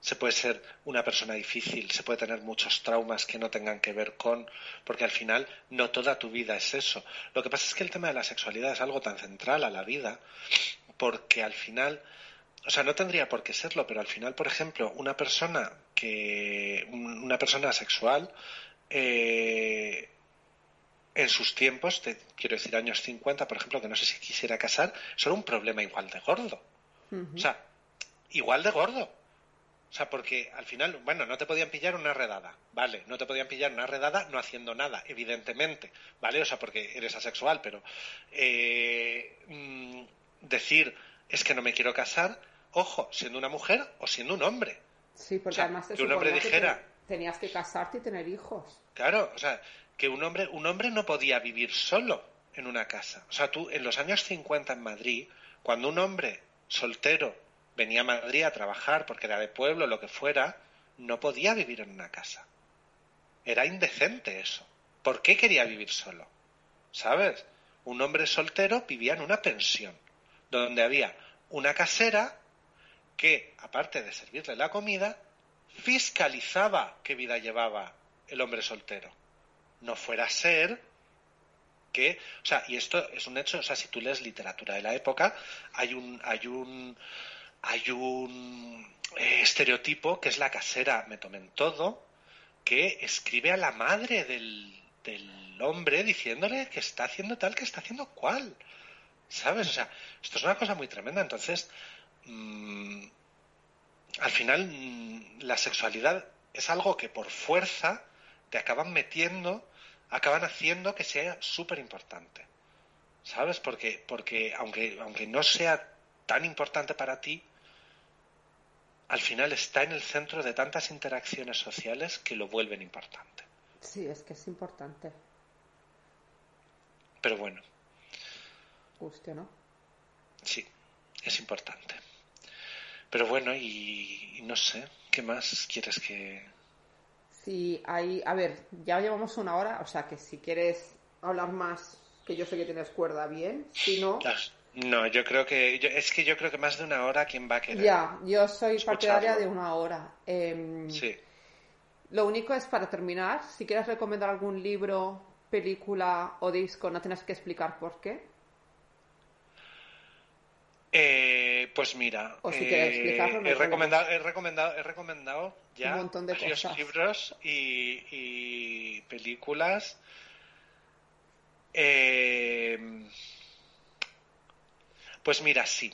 Speaker 2: se puede ser una persona difícil, se puede tener muchos traumas que no tengan que ver con, porque al final no toda tu vida es eso. Lo que pasa es que el tema de la sexualidad es algo tan central a la vida, porque al final, o sea, no tendría por qué serlo, pero al final, por ejemplo, una persona que, una persona sexual, eh, en sus tiempos, quiero decir años 50, por ejemplo, que no sé si quisiera casar, son un problema igual de gordo. O sea, igual de gordo. O sea, porque al final, bueno, no te podían pillar una redada, ¿vale? No te podían pillar una redada no haciendo nada, evidentemente, ¿vale? O sea, porque eres asexual, pero eh, mm, decir es que no me quiero casar, ojo, siendo una mujer o siendo un hombre.
Speaker 1: Sí, porque además te
Speaker 2: que un hombre dijera...
Speaker 1: tenías que casarte y tener hijos.
Speaker 2: Claro, o sea, que un hombre, un hombre no podía vivir solo en una casa. O sea, tú en los años 50 en Madrid, cuando un hombre soltero venía a Madrid a trabajar porque era de pueblo, lo que fuera, no podía vivir en una casa. Era indecente eso. ¿Por qué quería vivir solo? ¿Sabes? Un hombre soltero vivía en una pensión, donde había una casera que, aparte de servirle la comida, fiscalizaba qué vida llevaba el hombre soltero no fuera a ser que, o sea, y esto es un hecho, o sea, si tú lees literatura de la época, hay un, hay un, hay un eh, estereotipo que es la casera me tomen todo, que escribe a la madre del, del hombre diciéndole que está haciendo tal, que está haciendo cual. ¿Sabes? O sea, esto es una cosa muy tremenda. Entonces, mm, al final, mm, la sexualidad es algo que por fuerza te acaban metiendo, acaban haciendo que sea súper importante. ¿Sabes? Porque, porque aunque, aunque no sea tan importante para ti, al final está en el centro de tantas interacciones sociales que lo vuelven importante.
Speaker 1: Sí, es que es importante.
Speaker 2: Pero bueno.
Speaker 1: Usted, ¿no?
Speaker 2: Sí. es importante. Pero bueno, y, no sé, ¿qué más quieres que...?
Speaker 1: Sí, hay... A ver, ya llevamos una hora, o sea que si quieres hablar más, que yo sé que tienes cuerda bien, si no...
Speaker 2: No, yo creo que... es que yo creo que más de una hora, ¿quién va a querer?
Speaker 1: Ya, yo soy partidaria de una hora. Em,
Speaker 2: sí.
Speaker 1: Lo único es para terminar, si quieres recomendar algún libro, película o disco, no tienes que explicar por qué.
Speaker 2: Eh, pues mira,
Speaker 1: eh,
Speaker 2: he, recomendado, he, recomendado, he recomendado ya
Speaker 1: un montón de
Speaker 2: varios libros y, películas. Eh, pues mira, sí.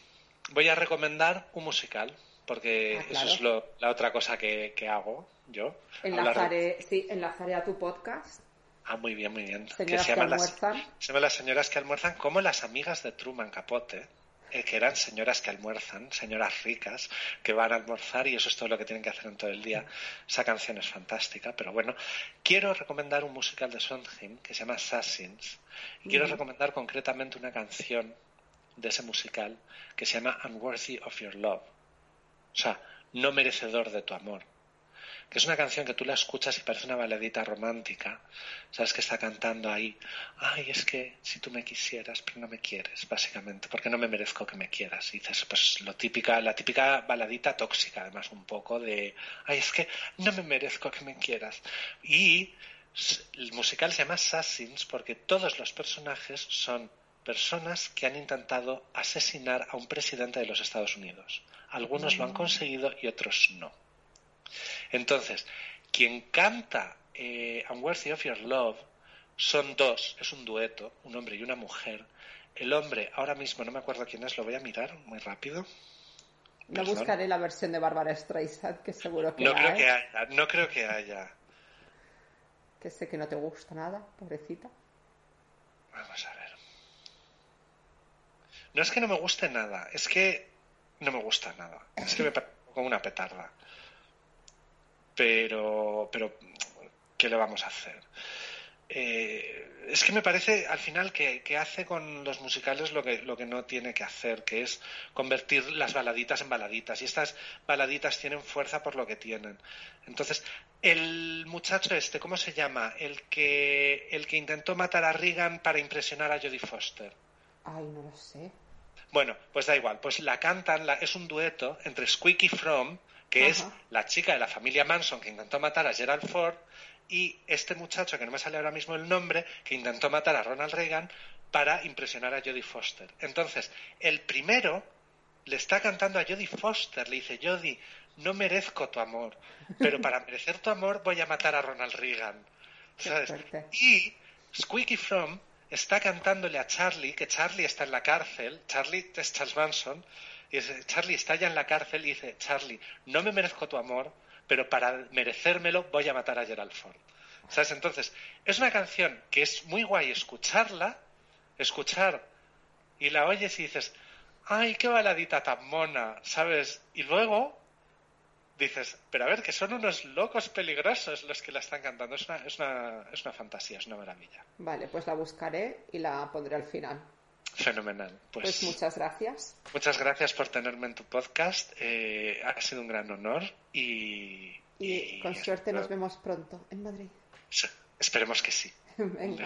Speaker 2: Voy a recomendar un musical, porque ah, eso es la otra cosa que, hago yo.
Speaker 1: Enlazaré, sí, enlazaré a tu podcast.
Speaker 2: Ah, muy bien, muy bien.
Speaker 1: Señoras que, se, llama
Speaker 2: se llama Las señoras que almuerzan como las amigas de Truman Capote que eran señoras que almuerzan, señoras ricas que van a almorzar y eso es todo lo que tienen que hacer en todo el día. Esa canción es fantástica, pero bueno, quiero recomendar un musical de Sondheim que se llama Assassins y quiero recomendar concretamente una canción de ese musical que se llama Unworthy of Your Love, o sea, no merecedor de tu amor que es una canción que tú la escuchas y parece una baladita romántica, sabes que está cantando ahí, ay, es que si tú me quisieras, pero no me quieres, básicamente, porque no me merezco que me quieras. Y dices, pues lo típica, la típica baladita tóxica, además un poco de, ay, es que no me merezco que me quieras. Y el musical se llama Assassins porque todos los personajes son personas que han intentado asesinar a un presidente de los Estados Unidos. Algunos lo han conseguido y otros no. Entonces, quien canta eh, Unworthy of Your Love son dos, es un dueto, un hombre y una mujer. El hombre, ahora mismo no me acuerdo quién es, lo voy a mirar muy rápido.
Speaker 1: No buscaré la versión de Bárbara Streisand, que seguro que
Speaker 2: no Creo que haya, no creo que haya.
Speaker 1: Que sé que no te gusta nada, pobrecita.
Speaker 2: Vamos a ver. No es que no me guste nada, es que no me gusta nada. Es que me parece como una petarda pero, pero ¿qué le vamos a hacer? Eh, es que me parece al final que, hace con los musicales lo que, lo que no tiene que hacer, que es convertir las baladitas en baladitas. Y estas baladitas tienen fuerza por lo que tienen. Entonces, el muchacho este, ¿cómo se llama? El que, el que intentó matar a Reagan para impresionar a Jodie Foster.
Speaker 1: Ay, no lo sé.
Speaker 2: Bueno, pues da igual. Pues la cantan, la, es un dueto entre Squeaky From que es la chica de la familia Manson que intentó matar a Gerald Ford y este muchacho, que no me sale ahora mismo el nombre, que intentó matar a Ronald Reagan para impresionar a Jodie Foster. Entonces, el primero le está cantando a Jodie Foster, le dice, Jodie, no merezco tu amor, pero para merecer tu amor voy a matar a Ronald Reagan. Y Squeaky From está cantándole a Charlie, que Charlie está en la cárcel, Charlie es Charles Manson, y Charlie está ya en la cárcel y dice, Charlie, no me merezco tu amor, pero para merecérmelo voy a matar a Gerald Ford. ¿Sabes? Entonces, es una canción que es muy guay escucharla, escuchar, y la oyes y dices, ay, qué baladita tan mona, ¿sabes? Y luego dices, pero a ver, que son unos locos peligrosos los que la están cantando. Es una, es una, es una fantasía, es una maravilla.
Speaker 1: Vale, pues la buscaré y la pondré al final.
Speaker 2: Fenomenal. Pues,
Speaker 1: pues, muchas gracias.
Speaker 2: Muchas gracias por tenerme en tu podcast. Eh, ha sido un gran honor y...
Speaker 1: Y, con suerte nos vemos pronto en Madrid.
Speaker 2: esperemos que sí.
Speaker 1: Venga.